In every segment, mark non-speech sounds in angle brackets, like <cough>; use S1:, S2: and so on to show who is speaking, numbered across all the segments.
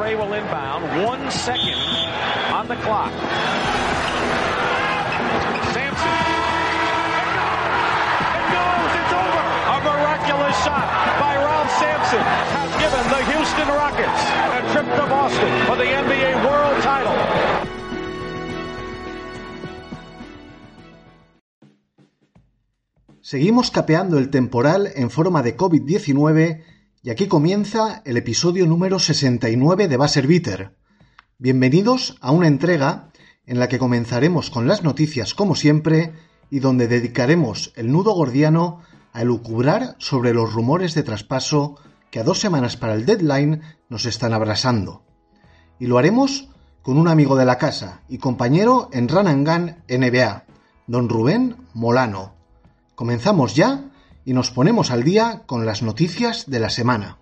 S1: McRae will inbound. One second on the clock. Sampson. It goes. It's over. A miraculous shot by Ralph Sampson has given the Houston Rockets a trip to Boston for the NBA World Title.
S2: Seguimos capeando el temporal en forma de COVID-19 y aquí comienza el episodio número 69 de Baser Bitter. Bienvenidos a una entrega en la que comenzaremos con las noticias como siempre y donde dedicaremos el nudo gordiano a elucubrar sobre los rumores de traspaso que a dos semanas para el deadline nos están abrasando. Y lo haremos con un amigo de la casa y compañero en Run Gun NBA, don Rubén Molano. Comenzamos ya y nos ponemos al día con las noticias de la semana.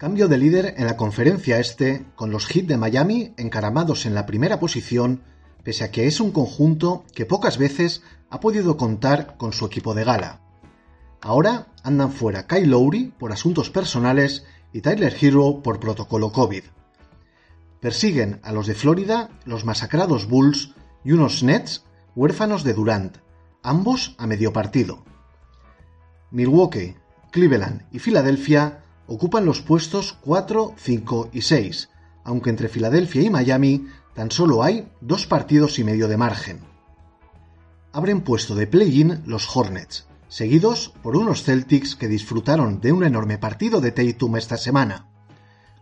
S2: Cambio de líder en la conferencia este, con los Heat de Miami encaramados en la primera posición, pese a que es un conjunto que pocas veces ha podido contar con su equipo de gala. Ahora andan fuera Kyle Lowry por asuntos personales y Tyler Hero por protocolo COVID. Persiguen a los de Florida los masacrados Bulls y unos Nets huérfanos de Durant, ambos a medio partido. Milwaukee, Cleveland y Filadelfia ocupan los puestos 4, 5 y 6, aunque entre Filadelfia y Miami tan solo hay dos partidos y medio de margen. Abren puesto de play-in los Hornets, seguidos por unos Celtics que disfrutaron de un enorme partido de Tatum esta semana.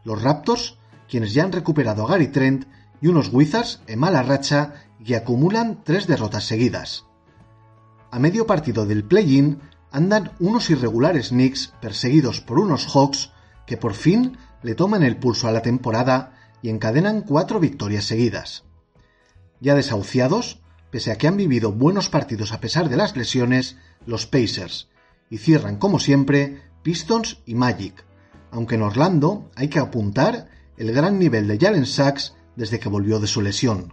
S2: Los Raptors, quienes ya han recuperado a Gary Trent, y unos Wizards en mala racha y acumulan tres derrotas seguidas. A medio partido del play-in andan unos irregulares Knicks perseguidos por unos Hawks que por fin le toman el pulso a la temporada y encadenan cuatro victorias seguidas. Ya desahuciados, pese a que han vivido buenos partidos a pesar de las lesiones, los Pacers, y cierran como siempre Pistons y Magic, aunque en Orlando hay que apuntar el gran nivel de Jalen Sachs desde que volvió de su lesión.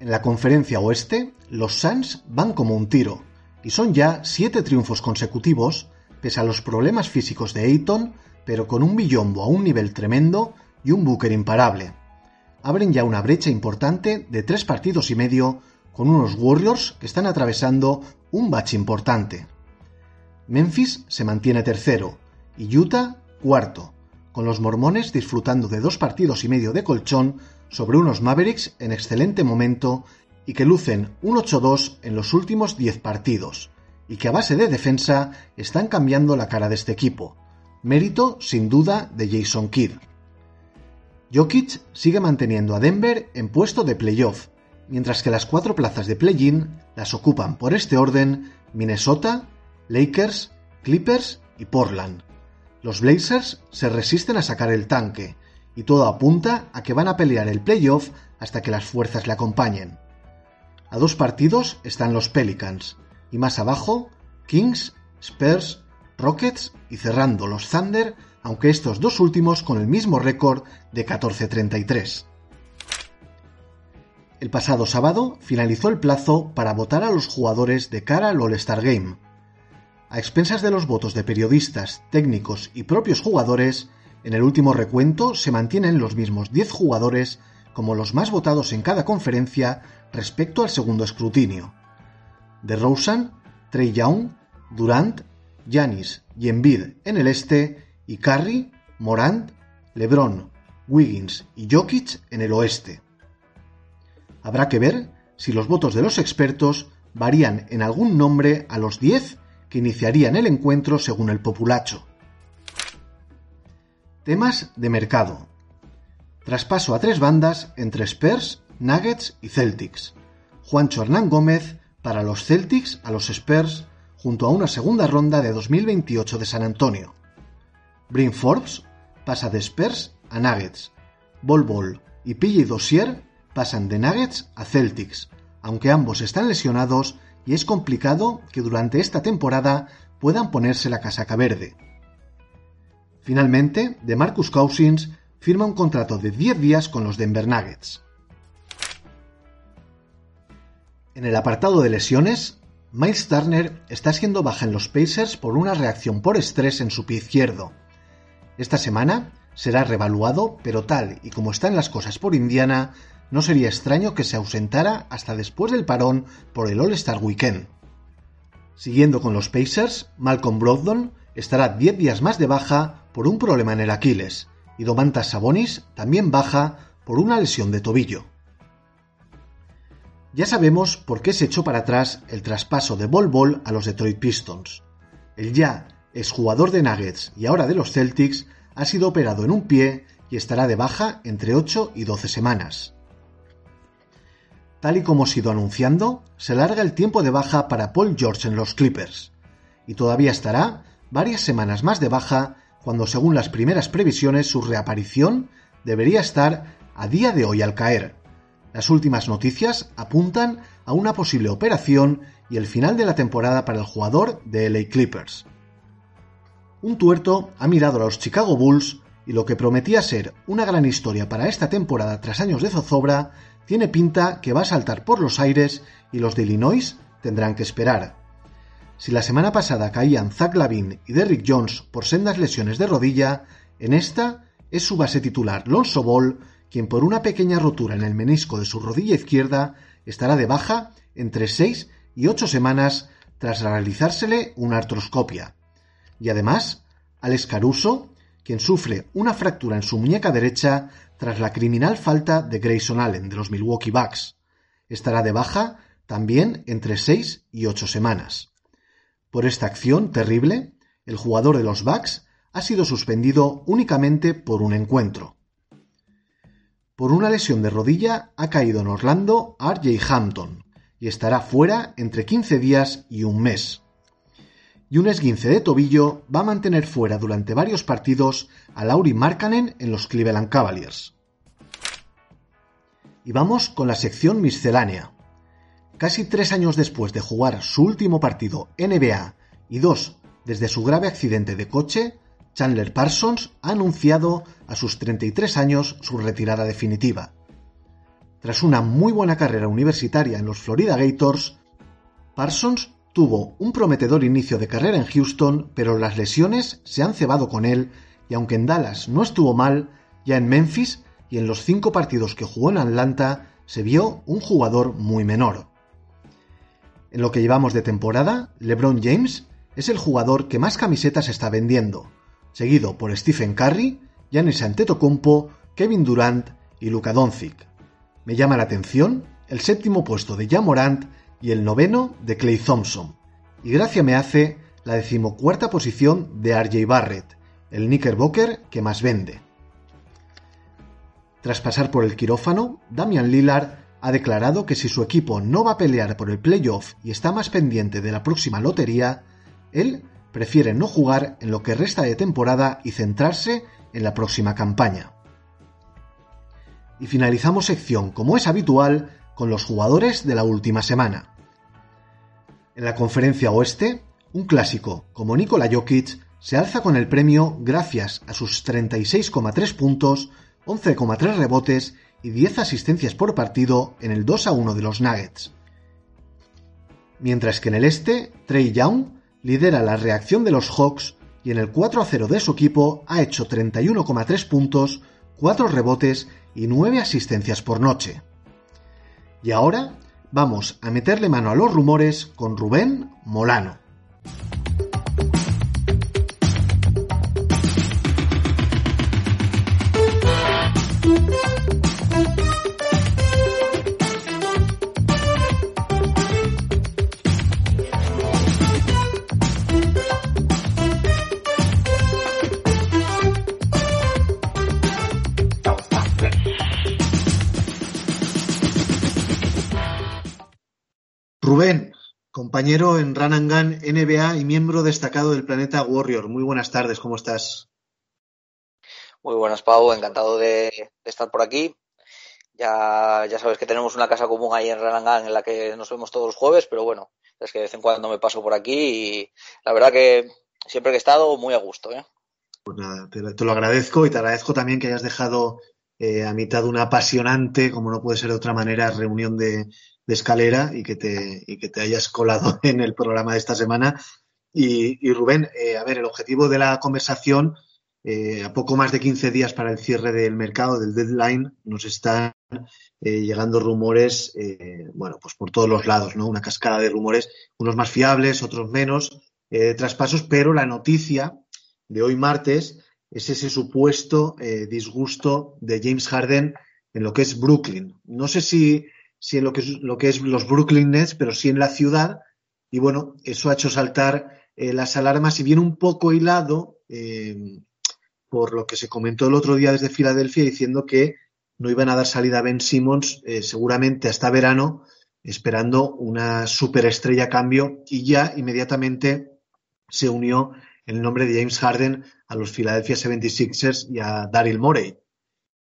S2: En la conferencia oeste, los Suns van como un tiro, y son ya siete triunfos consecutivos, pese a los problemas físicos de Ayton, pero con un billombo a un nivel tremendo y un Booker imparable. Abren ya una brecha importante de tres partidos y medio con unos Warriors que están atravesando un bache importante. Memphis se mantiene tercero y Utah cuarto, con los mormones disfrutando de dos partidos y medio de colchón sobre unos Mavericks en excelente momento y que lucen un 8-2 en los últimos 10 partidos, y que a base de defensa están cambiando la cara de este equipo. Mérito, sin duda, de Jason Kidd. Jokic sigue manteniendo a Denver en puesto de playoff, mientras que las cuatro plazas de play-in las ocupan por este orden Minnesota, Lakers, Clippers y Portland. Los Blazers se resisten a sacar el tanque, y todo apunta a que van a pelear el playoff hasta que las fuerzas le acompañen. A dos partidos están los Pelicans, y más abajo, Kings, Spurs, Rockets y cerrando los Thunder, aunque estos dos últimos con el mismo récord de 14-33. El pasado sábado finalizó el plazo para votar a los jugadores de cara al All-Star Game. A expensas de los votos de periodistas, técnicos y propios jugadores, en el último recuento se mantienen los mismos 10 jugadores como los más votados en cada conferencia respecto al segundo escrutinio. De Rosen, Trey Young, Durant, Yanis y Embiid en el este y Curry, Morant, LeBron, Wiggins y Jokic en el oeste. Habrá que ver si los votos de los expertos varían en algún nombre a los 10 que iniciarían el encuentro según el populacho. Temas de mercado. Traspaso a tres bandas entre Spurs, Nuggets y Celtics. Juancho Hernán Gómez para los Celtics a los Spurs junto a una segunda ronda de 2028 de San Antonio. Brin Forbes pasa de Spurs a Nuggets. Bol Bol y PJ Dossier pasan de Nuggets a Celtics, aunque ambos están lesionados y es complicado que durante esta temporada puedan ponerse la casaca verde. Finalmente, de Marcus Cousins firma un contrato de 10 días con los Denver Nuggets. En el apartado de lesiones, Miles Turner está siendo baja en los Pacers por una reacción por estrés en su pie izquierdo. Esta semana será revaluado, pero tal y como están las cosas por Indiana, no sería extraño que se ausentara hasta después del parón por el All-Star Weekend. Siguiendo con los Pacers, Malcolm Brogdon estará 10 días más de baja por un problema en el Aquiles, y Domantas Sabonis también baja por una lesión de tobillo. Ya sabemos por qué se echó para atrás el traspaso de Bol Bol a los Detroit Pistons. El ya exjugador de Nuggets y ahora de los Celtics ha sido operado en un pie y estará de baja entre 8 y 12 semanas. Tal y como ha sido anunciando, se larga el tiempo de baja para Paul George en los Clippers, y todavía estará varias semanas más de baja cuando según las primeras previsiones su reaparición debería estar a día de hoy al caer. Las últimas noticias apuntan a una posible operación y el final de la temporada para el jugador de LA Clippers. Un tuerto ha mirado a los Chicago Bulls y lo que prometía ser una gran historia para esta temporada tras años de zozobra tiene pinta que va a saltar por los aires y los de Illinois tendrán que esperar. Si la semana pasada caían Zach Lavin y Derrick Jones por sendas lesiones de rodilla, en esta es su base titular Lonzo Ball quien por una pequeña rotura en el menisco de su rodilla izquierda estará de baja entre 6 y 8 semanas tras realizársele una artroscopia. Y además, Alex Caruso, quien sufre una fractura en su muñeca derecha tras la criminal falta de Grayson Allen de los Milwaukee Bucks. Estará de baja también entre 6 y 8 semanas. Por esta acción terrible, el jugador de los Bucks ha sido suspendido únicamente por un encuentro. Por una lesión de rodilla ha caído en Orlando RJ Hampton y estará fuera entre 15 días y un mes. Y un esguince de tobillo va a mantener fuera durante varios partidos a Lauri Markkanen en los Cleveland Cavaliers. Y vamos con la sección miscelánea. Casi tres años después de jugar su último partido NBA y dos desde su grave accidente de coche, Chandler Parsons ha anunciado a sus 33 años su retirada definitiva. Tras una muy buena carrera universitaria en los Florida Gators, Parsons tuvo un prometedor inicio de carrera en Houston, pero las lesiones se han cebado con él y aunque en Dallas no estuvo mal, ya en Memphis y en los cinco partidos que jugó en Atlanta se vio un jugador muy menor. En lo que llevamos de temporada, LeBron James es el jugador que más camisetas está vendiendo, seguido por Stephen Curry, Giannis Antetokounmpo, Kevin Durant y Luka Doncic. Me llama la atención el séptimo puesto de Jan Morant y el noveno de Clay Thompson. Y gracia me hace la decimocuarta posición de RJ Barrett, el Knickerbocker que más vende. Tras pasar por el quirófano, Damian Lillard ha declarado que si su equipo no va a pelear por el playoff y está más pendiente de la próxima lotería, él prefiere no jugar en lo que resta de temporada y centrarse en la próxima campaña. Y finalizamos sección, como es habitual, con los jugadores de la última semana. En la conferencia oeste, un clásico como Nikola Jokic se alza con el premio gracias a sus 36,3 puntos, 11,3 rebotes y 10 asistencias por partido en el 2 a 1 de los Nuggets. Mientras que en el este, Trey Young lidera la reacción de los Hawks y en el 4 a 0 de su equipo ha hecho 31,3 puntos, 4 rebotes y 9 asistencias por noche. Y ahora vamos a meterle mano a los rumores con Rubén Molano. Compañero en Gun NBA y miembro destacado del planeta Warrior. Muy buenas tardes, ¿cómo estás?
S3: Muy buenas, Pau, encantado de, estar por aquí. Ya, ya sabes que tenemos una casa común ahí en Gun en la que nos vemos todos los jueves, pero bueno, es que de vez en cuando me paso por aquí y la verdad que siempre que he estado muy a gusto. ¿eh?
S2: Pues nada, te, te lo agradezco y te agradezco también que hayas dejado eh, a mitad de una apasionante, como no puede ser de otra manera, reunión de, escalera y que, te, y que te hayas colado <laughs> en el programa de esta semana. Y, Rubén, eh, a ver, el objetivo de la conversación, eh, a poco más de 15 días para el cierre del mercado, del deadline, nos están llegando rumores, bueno, pues por todos los lados, ¿no? Una cascada de rumores, unos más fiables, otros menos, traspasos, pero la noticia de hoy martes es ese supuesto eh, disgusto de James Harden en lo que es Brooklyn. No sé si, si en lo que, es, lo que es los Brooklyn Nets, pero sí en la ciudad. Y bueno, eso ha hecho saltar eh, las alarmas y viene un poco hilado eh, por lo que se comentó el otro día desde Filadelfia diciendo que no iban a dar salida a Ben Simmons seguramente hasta verano, esperando una superestrella cambio y ya inmediatamente se unió el nombre de James Harden a los Philadelphia 76ers y a Daryl Morey.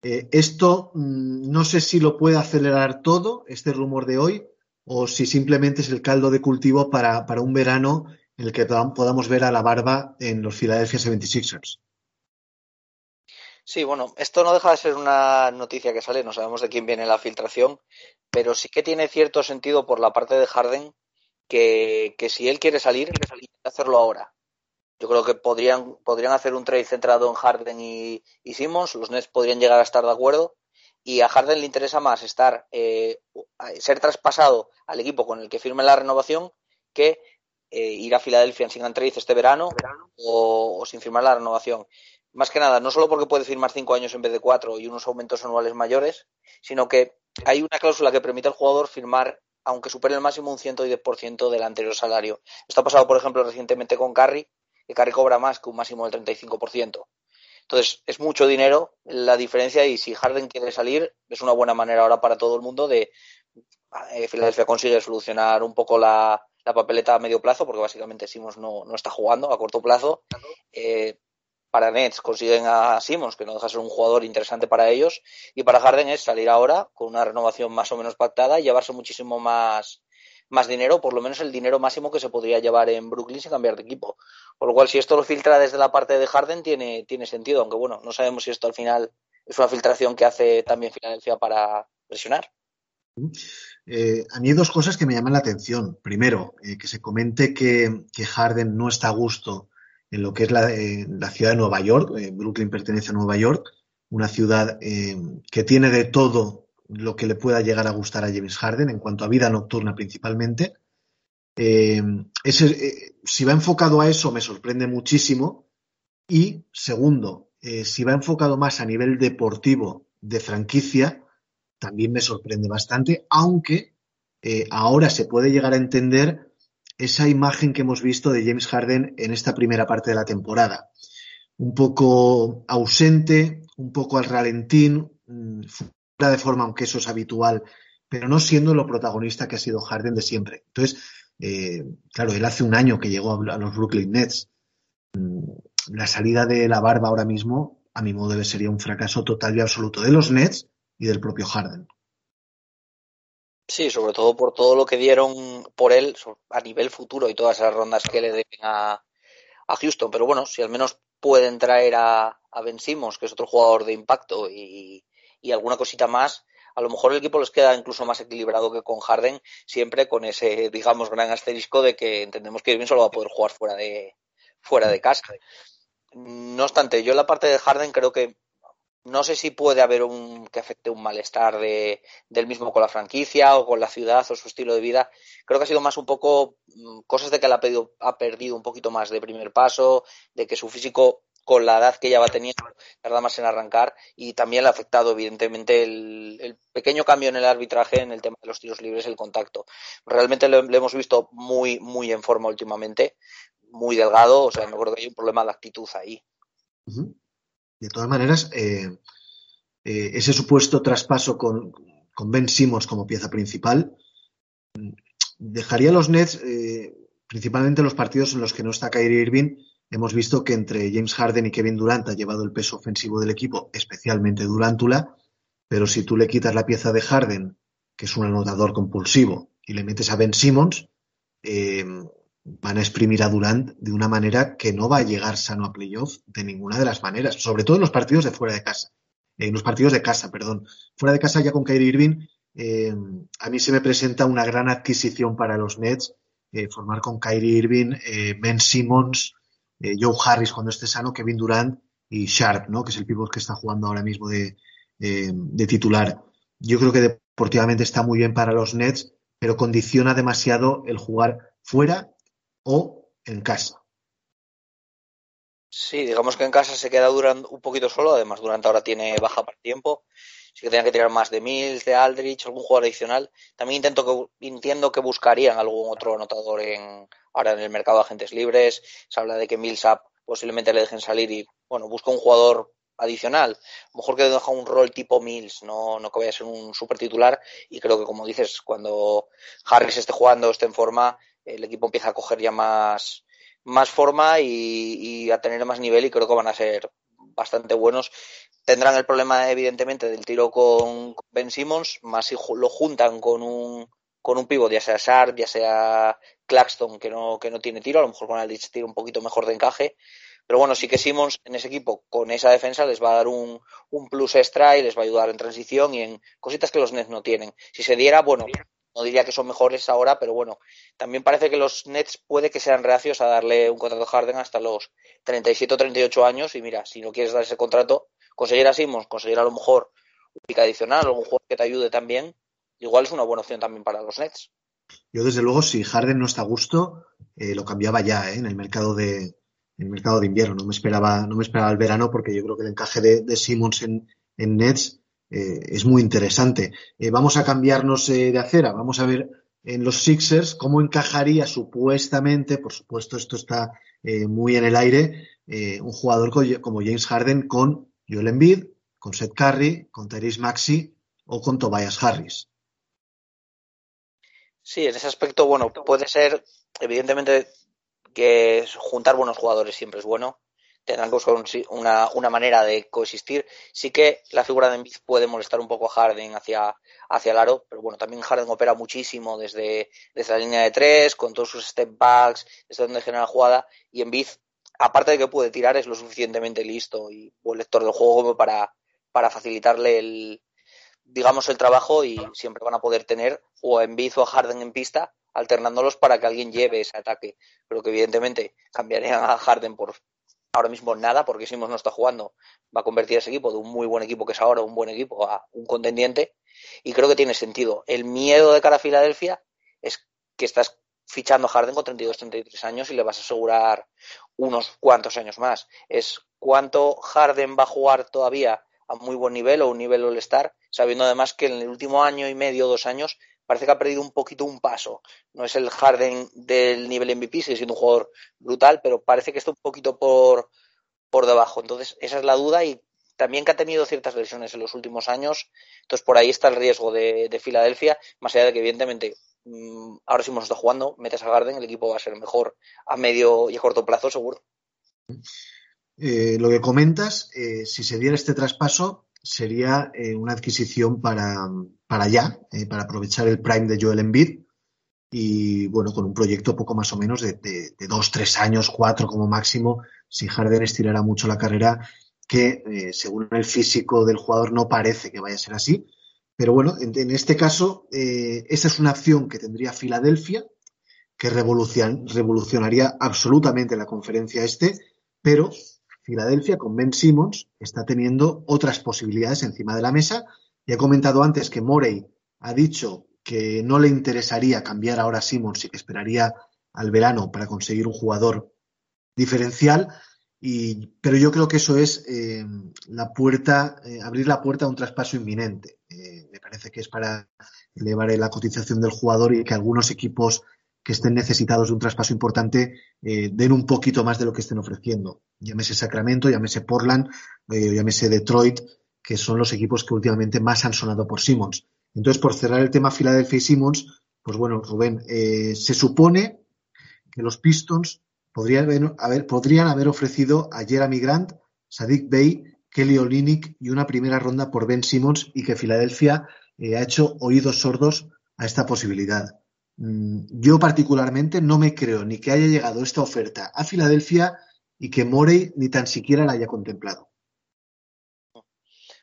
S2: Eh, esto mm, no sé si lo puede acelerar todo, este rumor de hoy, o si simplemente es el caldo de cultivo para, un verano en el que podamos ver a la barba en los Philadelphia 76ers.
S3: Sí, bueno, esto no deja de ser una noticia que sale, no sabemos de quién viene la filtración, pero sí que tiene cierto sentido por la parte de Harden que, que si él quiere salir, quiere hacerlo ahora. Yo creo que podrían, podrían hacer un trade centrado en Harden y, Simmons. Los Nets podrían llegar a estar de acuerdo. Y a Harden le interesa más estar eh, ser traspasado al equipo con el que firme la renovación que eh, ir a Filadelfia sin trade este verano o, sin firmar la renovación. Más que nada, no solo porque puede firmar cinco años en vez de cuatro y unos aumentos anuales mayores, sino que hay una cláusula que permite al jugador firmar aunque supere el máximo un 110% del anterior salario. Esto ha pasado, por ejemplo, recientemente con Curry, que Carry cobra más que un máximo del 35%. Entonces, es mucho dinero la diferencia y si Harden quiere salir, es una buena manera ahora para todo el mundo de eh, Filadelfia consigue solucionar un poco la, papeleta a medio plazo, porque básicamente Simons no, está jugando a corto plazo. Eh, para Nets consiguen a Simons, que no deja de ser un jugador interesante para ellos, y para Harden es salir ahora con una renovación más o menos pactada y llevarse muchísimo más, más dinero, por lo menos el dinero máximo que se podría llevar en Brooklyn sin cambiar de equipo. Por lo cual, si esto lo filtra desde la parte de Harden, tiene, tiene sentido, aunque bueno, no sabemos si esto al final es una filtración que hace también Filadelfia para presionar.
S2: Eh, a mí hay dos cosas que me llaman la atención. Primero, eh, que se comente que, Harden no está a gusto en lo que es la, eh, la ciudad de Nueva York. Brooklyn pertenece a Nueva York, una ciudad que tiene de todo lo que le pueda llegar a gustar a James Harden en cuanto a vida nocturna principalmente. Eh, eh, si va enfocado a eso me sorprende muchísimo. Y segundo, eh, si va enfocado más a nivel deportivo de franquicia, también me sorprende bastante, aunque ahora se puede llegar a entender esa imagen que hemos visto de James Harden en esta primera parte de la temporada. Un poco ausente, un poco al ralentín, mm, de forma, aunque eso es habitual, pero no siendo lo protagonista que ha sido Harden de siempre. Entonces, eh, claro, él hace un año que llegó a los Brooklyn Nets. Mm, la salida de la barba ahora mismo, a mi modo de ver, sería un fracaso total y absoluto de los Nets y del propio Harden.
S3: Sí, sobre todo por todo lo que dieron por él a nivel futuro y todas esas rondas que le deben a, Houston. Pero bueno, si al menos pueden traer a, a Ben que es otro jugador de impacto, y, y alguna cosita más, a lo mejor el equipo les queda incluso más equilibrado que con Harden, siempre con ese, digamos, gran asterisco de que entendemos que Irving solo va a poder jugar fuera de, fuera de casa. No obstante, yo en la parte de Harden creo que no sé si puede haber un que afecte un malestar de, del mismo con la franquicia o con la ciudad o su estilo de vida. Creo que ha sido más un poco mm, cosas de que él ha, ha perdido un poquito más de primer paso, de que su físico con la edad que ya va teniendo, tarda más en arrancar y también le ha afectado evidentemente el, pequeño cambio en el arbitraje en el tema de los tiros libres, el contacto. Realmente lo, hemos visto muy, muy en forma últimamente, muy delgado, o sea, me acuerdo que hay un problema de actitud ahí.
S2: De todas maneras, eh, eh, ese supuesto traspaso con, Ben Simmons como pieza principal, dejaría a los Nets eh, principalmente en los partidos en los que no está Kyrie Irving, hemos visto que entre James Harden y Kevin Durant ha llevado el peso ofensivo del equipo, especialmente Durantula, pero si tú le quitas la pieza de Harden, que es un anotador compulsivo, y le metes a Ben Simmons, eh, van a exprimir a Durant de una manera que no va a llegar sano a playoff de ninguna de las maneras, sobre todo en los partidos de fuera de casa. En los partidos de casa, perdón. Fuera de casa ya con Kyrie Irving, eh, a mí se me presenta una gran adquisición para los Nets, eh, formar con Kyrie Irving, Ben Simmons, Joe Harris cuando esté sano, Kevin Durant y Sharp, ¿no? que es el pivot que está jugando ahora mismo de, de titular. Yo creo que deportivamente está muy bien para los Nets, pero condiciona demasiado el jugar fuera o en casa.
S3: Sí, digamos que en casa se queda Durant un poquito solo, además Durant ahora tiene baja para tiempo, sí que tenía que tirar más de Mills, de Aldrich, algún jugador adicional. También intento que, entiendo que buscarían algún otro anotador en, ahora en el mercado de agentes libres, se habla de que Millsap posiblemente le dejen salir y bueno, busca un jugador adicional. Mejor que deja un rol tipo Mills, no, no que vaya a ser un super titular. Y creo que, como dices, cuando Harris esté jugando, esté en forma, el equipo empieza a coger ya más, más forma y, a tener más nivel. Y creo que van a ser bastante buenos. Tendrán el problema, evidentemente, del tiro con Ben Simmons, más si lo juntan con un con un pivot, ya sea Sharp, ya sea Claxton, que no, que no tiene tiro, a lo mejor con Aldrich tira un poquito mejor de encaje, pero bueno, sí que Simmons en ese equipo con esa defensa les va a dar un, plus extra y les va a ayudar en transición y en cositas que los Nets no tienen. Si se diera, bueno, no diría que son mejores ahora, pero bueno, también parece que los Nets puede que sean reacios a darle un contrato a Harden hasta los 37 o 38 años y mira, si no quieres dar ese contrato, conseguir a Simmons, conseguir a lo mejor un pick adicional, algún jugador que te ayude también, igual es una buena opción también para los Nets.
S2: Yo desde luego si Harden no está a gusto, eh, lo cambiaba ya ¿eh? en el mercado de, el mercado de invierno. No me esperaba, no me esperaba el verano porque yo creo que el encaje de, de Simmons en, en Nets eh, es muy interesante. Eh, vamos a cambiarnos de acera. Vamos a ver en los Sixers cómo encajaría supuestamente, por supuesto esto está muy en el aire, un jugador como James Harden con Joel Embiid, con Seth Curry, con Therese Maxi o con Tobias Harris.
S3: Sí, en ese aspecto, bueno, puede ser, evidentemente, que juntar buenos jugadores siempre es bueno. Tendrán que buscar una, una, manera de coexistir. Sí que la figura de Embiid puede molestar un poco a Harden hacia, hacia el aro, pero bueno, también Harden opera muchísimo desde, desde la línea de tres, con todos sus step backs, desde donde genera jugada, y Embiid, aparte de que puede tirar, es lo suficientemente listo y buen lector del juego como para, para facilitarle el, digamos, el trabajo y siempre van a poder tener o a Embiid o a Harden en pista alternándolos para que alguien lleve ese ataque. Pero que evidentemente cambiarían a Harden por ahora mismo nada, porque Simons no está jugando, va a convertir ese equipo de un muy buen equipo que es ahora un buen equipo a un contendiente. Y creo que tiene sentido. El miedo de cara a Filadelfia es que estás fichando a Harden con 32, 33 años y le vas a asegurar unos cuantos años más. Es cuánto Harden va a jugar todavía a muy buen nivel o un nivel all-star, sabiendo además que en el último año y medio, dos años, parece que ha perdido un poquito un paso. No es el Harden del nivel MVP, sigue siendo un jugador brutal, pero parece que está un poquito por, por debajo. Entonces, esa es la duda y también que ha tenido ciertas lesiones en los últimos años. Entonces, por ahí está el riesgo de, Filadelfia, más allá de que, evidentemente, mm, ahora sí hemos está jugando, metes a Harden, el equipo va a ser mejor a medio y a corto plazo, seguro.
S2: Eh, lo que comentas, eh, si se diera este traspaso, sería eh, una adquisición para, para ya, eh, para aprovechar el prime de Joel Embiid y bueno, con un proyecto poco más o menos de, dos, tres años, cuatro como máximo, si Harden estirara mucho la carrera, que eh, según el físico del jugador no parece que vaya a ser así. Pero bueno, en, en este caso, esa es una acción que tendría Filadelfia, que revolucion, revolucionaría absolutamente la conferencia este, pero Filadelfia con Ben Simmons está teniendo otras posibilidades encima de la mesa. Ya he comentado antes que Morey ha dicho que no le interesaría cambiar ahora a Simmons y que esperaría al verano para conseguir un jugador diferencial. Y, pero yo creo que eso es eh, la puerta, eh, abrir la puerta a un traspaso inminente. Eh, me parece que es para elevar la cotización del jugador y que algunos equipos que estén necesitados de un traspaso importante eh, den un poquito más de lo que estén ofreciendo. Llámese Sacramento, llámese Portland, eh, llámese Detroit, que son los equipos que últimamente más han sonado por Simmons. Entonces, por cerrar el tema Philadelphia y Simmons, pues bueno, Rubén, eh, se supone que los Pistons podrían haber, podrían haber ofrecido a Jeremy Grant, Sadik Bey, Kelly Olynyk y una primera ronda por Ben Simmons y que Filadelfia ha hecho oídos sordos a esta posibilidad. Mm, yo particularmente no me creo ni que haya llegado esta oferta a Filadelfia y que Morey ni tan siquiera la haya contemplado.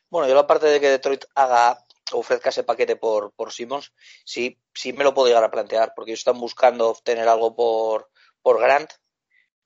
S3: Bueno, yo la parte de que Detroit haga ofrezca ese paquete por, por Simmons, sí, sí me lo puedo llegar a plantear, porque ellos están buscando obtener algo por, por Grant,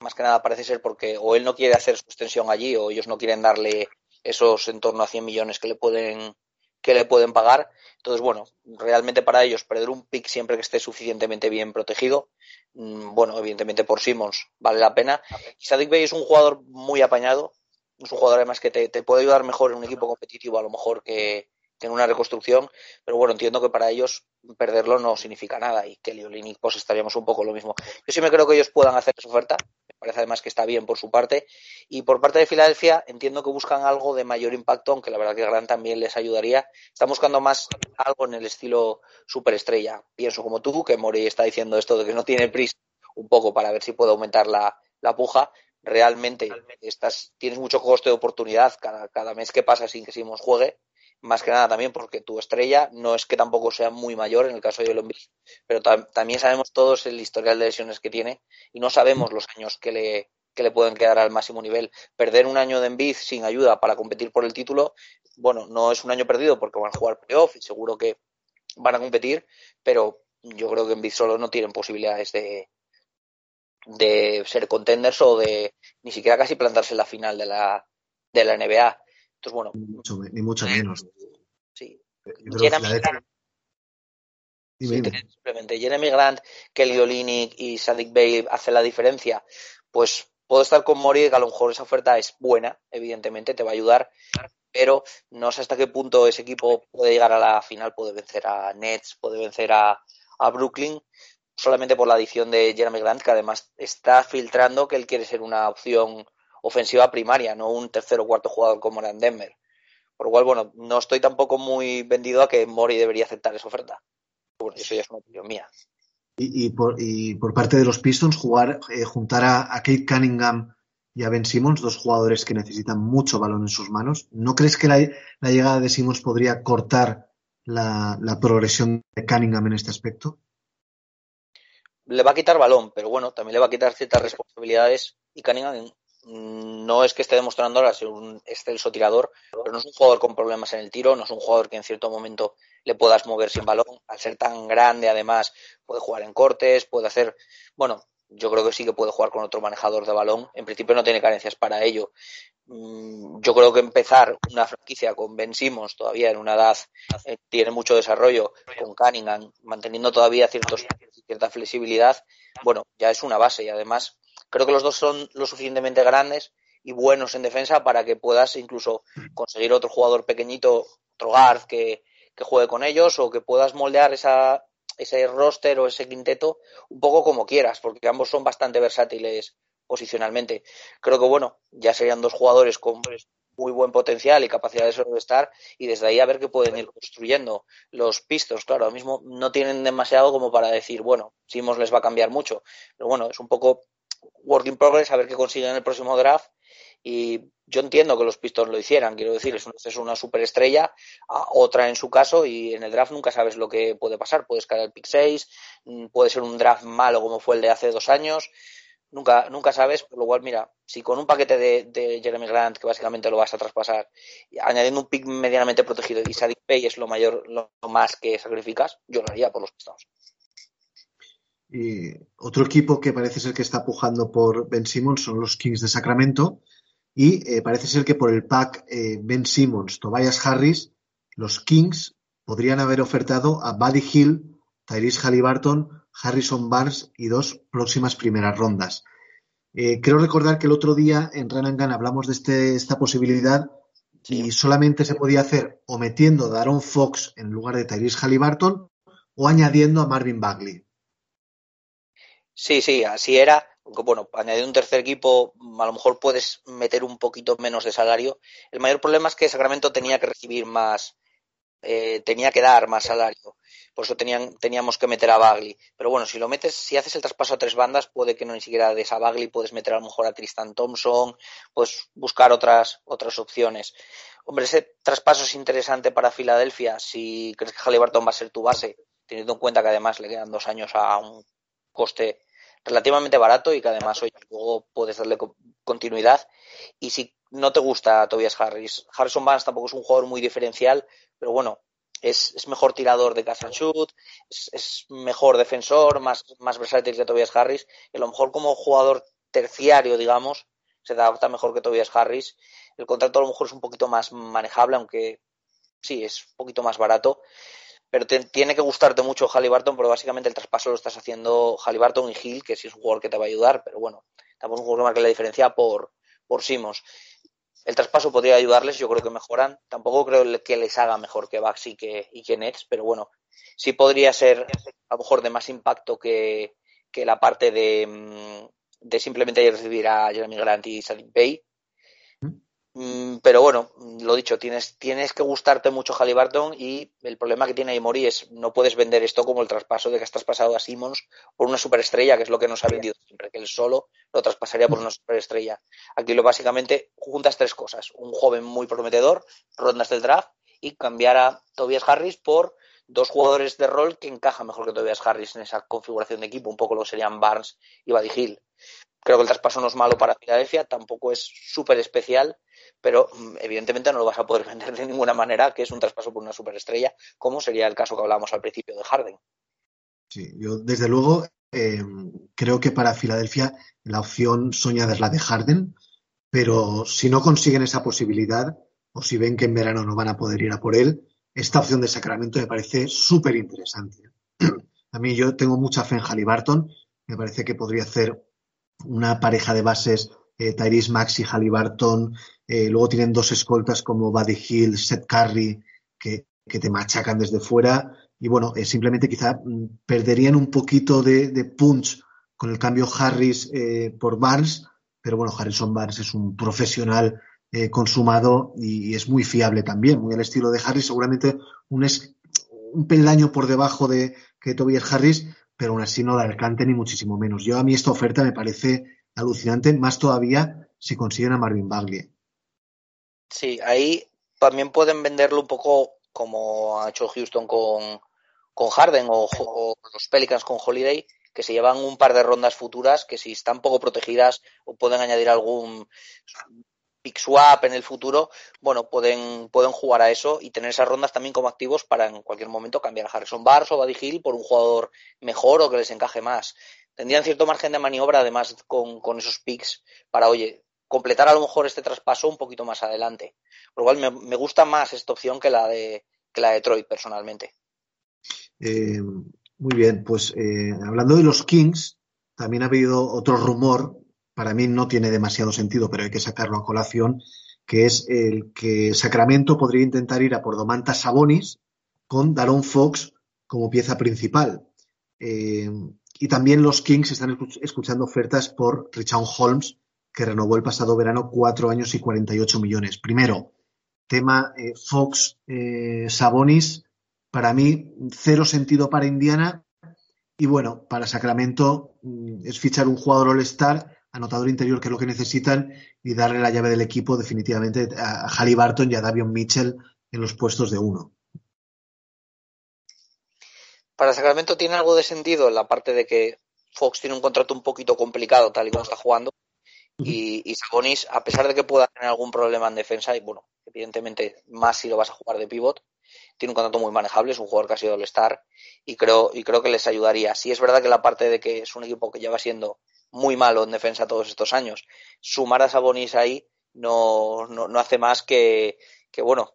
S3: más que nada parece ser porque o él no quiere hacer su extensión allí o ellos no quieren darle esos en torno a 100 millones que le pueden que le pueden pagar. Entonces, bueno, realmente para ellos perder un pick siempre que esté suficientemente bien protegido, mm, bueno, evidentemente por Simmons vale la pena. Y Sadik Bey es un jugador muy apañado, es un jugador además que te, te puede ayudar mejor en un equipo competitivo a lo mejor que, en una reconstrucción, pero bueno, entiendo que para ellos perderlo no significa nada y que Liolinic pues estaríamos un poco lo mismo. Yo sí me creo que ellos puedan hacer esa oferta, parece además que está bien por su parte, y por parte de Filadelfia entiendo que buscan algo de mayor impacto, aunque la verdad que Grant también les ayudaría. Están buscando más algo en el estilo superestrella. Pienso como tú, que Mori está diciendo esto de que no tiene prisa un poco para ver si puede aumentar la, la puja, realmente estás, tienes mucho coste de oportunidad cada, cada mes que pasa sin que Simons juegue más que nada también porque tu estrella no es que tampoco sea muy mayor en el caso de Elon pero también sabemos todos el historial de lesiones que tiene y no sabemos los años que le, que le pueden quedar al máximo nivel. Perder un año de Embiid sin ayuda para competir por el título, bueno, no es un año perdido porque van a jugar playoff y seguro que van a competir, pero yo creo que Embiid solo no tienen posibilidades de, de ser contenders o de ni siquiera casi plantarse en la final de la, de la NBA. Entonces, bueno.
S2: Ni mucho, ni mucho menos.
S3: Sí. Jeremy Grant, simplemente Jeremy Grant, Kelly Olynyk y Sadik Bey hacen la diferencia. Pues puedo estar con Mori, que a lo mejor esa oferta es buena, evidentemente, te va a ayudar, pero no sé hasta qué punto ese equipo puede llegar a la final, puede vencer a Nets, puede vencer a, a Brooklyn, solamente por la adición de Jeremy Grant, que además está filtrando que él quiere ser una opción ofensiva primaria, no un tercer o cuarto jugador como era en Denver. Por lo cual, bueno, no estoy tampoco muy vendido a que Mori debería aceptar esa oferta. Bueno, eso ya es una opinión mía.
S2: Y, por, parte de los Pistons, jugar, eh, juntar a, Kate Cunningham y a Ben Simmons, dos jugadores que necesitan mucho balón en sus manos. ¿No crees que la, llegada de Simmons podría cortar la, la, progresión de Cunningham en este aspecto?
S3: Le va a quitar balón, pero bueno, también le va a quitar ciertas responsabilidades y Cunningham no es que esté demostrando ahora ser un excelso tirador, pero no es un jugador con problemas en el tiro, no es un jugador que en cierto momento le puedas mover sin balón. Al ser tan grande, además, puede jugar en cortes, puede hacer. Bueno, yo creo que sí que puede jugar con otro manejador de balón. En principio no tiene carencias para ello. Mm, yo creo que empezar una franquicia con Ben Simmons todavía en una edad eh, tiene mucho desarrollo, con Cunningham manteniendo todavía ciertos, cierta flexibilidad, bueno, ya es una base y además Creo que los dos son lo suficientemente grandes y buenos en defensa para que puedas incluso conseguir otro jugador pequeñito, otro guard que, juegue con ellos o que puedas moldear esa, ese roster o ese quinteto un poco como quieras, porque ambos son bastante versátiles posicionalmente. Creo que, bueno, ya serían dos jugadores con muy buen potencial y capacidad de estar y desde ahí a ver qué pueden ir construyendo. Los pistos, claro, ahora mismo no tienen demasiado como para decir, bueno, Simos les va a cambiar mucho, pero bueno, es un poco work in progress, a ver qué consiguen en el próximo draft. Y yo entiendo que los Pistons lo hicieran, quiero decir, es, una superestrella, otra en su caso, y en el draft nunca sabes lo que puede pasar. Puedes caer el pick 6, mm, puede ser un draft malo como fue el de hace dos años, nunca, nunca sabes, por lo cual, mira, si con un paquete de, Jeremy Grant, que básicamente lo vas a traspasar, añadiendo un pick medianamente protegido y Sadik Pay es lo mayor, lo más que sacrificas, yo lo haría por los Pistons.
S2: Y otro equipo que parece ser que está pujando por Ben Simmons son los Kings de Sacramento. Y eh, parece ser que por el pack eh, Ben Simmons, Tobias Harris, los Kings podrían haber ofertado a Buddy Hill, Tyrese Halliburton, Harrison Barnes y dos próximas primeras rondas. Eh, creo recordar que el otro día en Ranangan hablamos de este, esta posibilidad y solamente se podía hacer o metiendo a Aaron Fox en lugar de Tyrese Halliburton o añadiendo a Marvin Bagley.
S3: Sí, sí, así era. Bueno, añadir un tercer equipo, a lo mejor puedes meter un poquito menos de salario. El mayor problema es que Sacramento tenía que recibir más, eh, tenía que dar más salario. Por eso tenían, teníamos que meter a Bagley. Pero bueno, si lo metes, si haces el traspaso a tres bandas, puede que no ni siquiera des a Bagley, puedes meter a lo mejor a Tristan Thompson, puedes buscar otras, otras opciones. Hombre, ese traspaso es interesante para Filadelfia si crees que Halliburton va a ser tu base, teniendo en cuenta que además le quedan dos años a un coste relativamente barato y que además hoy luego puedes darle continuidad. Y si no te gusta Tobias Harris, Harrison Barnes tampoco es un jugador muy diferencial, pero bueno, es, mejor tirador de catch and shoot, es, es, mejor defensor, más, más versátil que Tobias Harris, y a lo mejor como jugador terciario, digamos, se adapta mejor que Tobias Harris. El contrato a lo mejor es un poquito más manejable, aunque sí, es un poquito más barato pero te, tiene que gustarte mucho Halliburton, pero básicamente el traspaso lo estás haciendo Halliburton y Hill, que sí es un jugador que te va a ayudar, pero bueno, tampoco es un jugador que la diferencia por, por Simons. El traspaso podría ayudarles, yo creo que mejoran. Tampoco creo que les haga mejor que Baxi y que, y que Nets, pero bueno, sí podría ser a lo mejor de más impacto que, que la parte de, mm, de simplemente recibir a Jeremy Grant y Sadik Bay pero bueno, lo dicho, tienes, tienes que gustarte mucho Halliburton y el problema que tiene Mori es no puedes vender esto como el traspaso de que has traspasado a Simmons por una superestrella, que es lo que nos ha vendido siempre, que él solo lo traspasaría por una superestrella. Aquí lo básicamente juntas tres cosas, un joven muy prometedor, rondas del draft y cambiar a Tobias Harris por dos jugadores de rol que encajan mejor que Tobias Harris en esa configuración de equipo, un poco lo serían Barnes y Buddy Hill. Creo que el traspaso no es malo para Filadelfia, tampoco es súper especial, pero mm, evidentemente no lo vas a poder <laughs> vender de ninguna manera, que es un traspaso por una superestrella, como sería el caso que hablábamos al principio de Harden.
S2: Sí, yo desde luego eh, creo que para Filadelfia la opción soñada es la de Harden, pero si no consiguen esa posibilidad, o si ven que en verano no van a poder ir a por él, esta opción de Sacramento me parece súper interesante. <clears throat> A mí yo tengo mucha fe en Halliburton, me parece que podría ser una pareja de bases eh, Tyrese Maxi, Halliburton, eh, luego tienen dos escoltas como Buddy Hill, Seth Curry, que, que te machacan desde fuera. Y bueno, eh, simplemente quizá mm, perderían un poquito de, punch con el cambio Harris eh, por Barnes, pero bueno, Harrison Barnes es un profesional consumado y, es muy fiable también, muy al estilo de Harris, seguramente un, un peldaño por debajo de que Tobias Harris, pero aún así no la alcance ni muchísimo menos. Yo a mí esta oferta me parece alucinante, más todavía si consiguen a Marvin Bagley.
S3: Sí, ahí también pueden venderlo un poco como ha hecho Houston con, con Harden o, o, los Pelicans con Holiday, que se llevan un par de rondas futuras que si están poco protegidas o pueden añadir algún pick swap en el futuro, bueno, pueden, pueden jugar a eso y tener esas rondas también como activos para en cualquier momento cambiar a Harrison Barnes o Buddy Hill por un jugador mejor o que les encaje más tendrían cierto margen de maniobra además con, con esos picks para, oye, completar a lo mejor este traspaso un poquito más adelante. Por lo cual me, me gusta más esta opción que la de, que la de Detroit personalmente.
S2: Eh, muy bien, pues eh, hablando de los Kings, también ha habido otro rumor, para mí no tiene demasiado sentido, pero hay que sacarlo a colación, que es el que Sacramento podría intentar ir a por Domantas Sabonis con Daron Fox como pieza principal. Eh, y también los Kings están escuchando ofertas por Richard Holmes, que renovó el pasado verano cuatro años y 48 millones. Primero, tema eh, Fox eh, Sabonis, para mí cero sentido para Indiana y bueno, para Sacramento mm, es fichar un jugador all-star, anotador interior que es lo que necesitan y darle la llave del equipo definitivamente a Halliburton y a Davion Mitchell en los puestos de uno.
S3: Para Sacramento tiene algo de sentido en la parte de que Fox tiene un contrato un poquito complicado tal y como está jugando y, y Sabonis, a pesar de que pueda tener algún problema en defensa, y bueno, evidentemente más si lo vas a jugar de pivot, tiene un contrato muy manejable, es un jugador que ha sido el star y creo, y creo que les ayudaría. Sí es verdad que la parte de que es un equipo que lleva siendo muy malo en defensa todos estos años, sumar a Sabonis ahí no, no, no hace más que, que, bueno,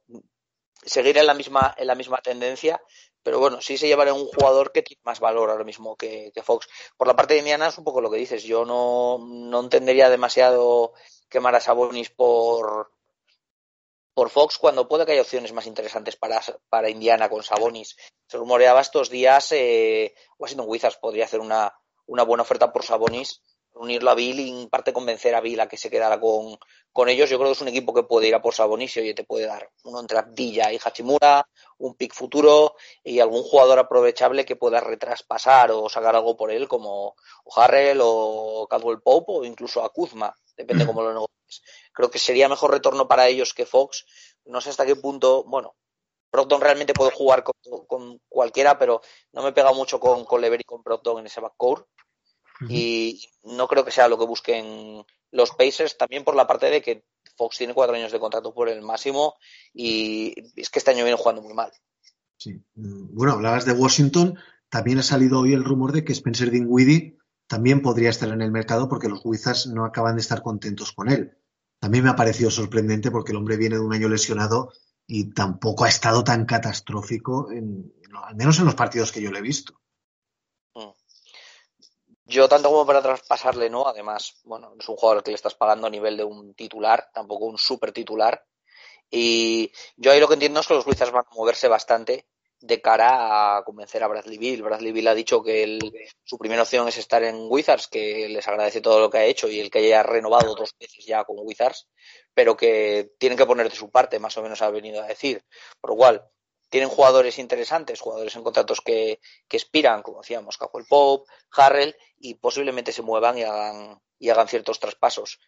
S3: seguir en la misma, en la misma tendencia pero bueno, sí se llevará un jugador que tiene más valor ahora mismo que, Fox. Por la parte de Indiana es un poco lo que dices. Yo no, no entendería demasiado quemar a Sabonis por, por Fox cuando puede que haya opciones más interesantes para, para Indiana con Sabonis. Se rumoreaba estos días, eh, Washington Wizards podría hacer una, una buena oferta por Sabonis, unirlo a Bill y en parte convencer a Bill a que se quedara con, con ellos. Yo creo que es un equipo que puede ir a por Sabonis y te puede dar uno entre Abdilla y Hachimura, un pick futuro y algún jugador aprovechable que pueda retraspasar o sacar algo por él como o Harrell o Caldwell Pope o incluso a Kuzma, depende cómo lo negocies. Creo que sería mejor retorno para ellos que Fox. No sé hasta qué punto, bueno, Procton realmente puede jugar con, cualquiera, pero no me pega mucho con, con Lever y con Procton en ese backcourt y no creo que sea lo que busquen los Pacers, también por la parte de que Fox tiene cuatro años de contrato por el máximo y es que este año viene jugando muy mal.
S2: Sí. Bueno, hablabas de Washington, también ha salido hoy el rumor de que Spencer Dinwiddie también podría estar en el mercado porque los Wizards no acaban de estar contentos con él. También me ha parecido sorprendente porque el hombre viene de un año lesionado y tampoco ha estado tan catastrófico, en, al menos en los partidos que yo le he visto.
S3: Yo tanto como para traspasarle, no. Además, bueno, es un jugador que le estás pagando a nivel de un titular, tampoco un super titular. Y yo ahí lo que entiendo es que los Wizards van a moverse bastante de cara a convencer a Bradley Bill. Bradley Bill ha dicho que su primera opción es estar en Wizards, que les agradece todo lo que ha hecho y el que haya renovado dos veces ya con Wizards, pero que tienen que poner de su parte, más o menos ha venido a decir. Por lo cual, tienen jugadores interesantes, jugadores en contratos que, que expiran, como decíamos, Cajuel Pope, Harrell, y posiblemente se muevan y hagan, y hagan ciertos traspasos.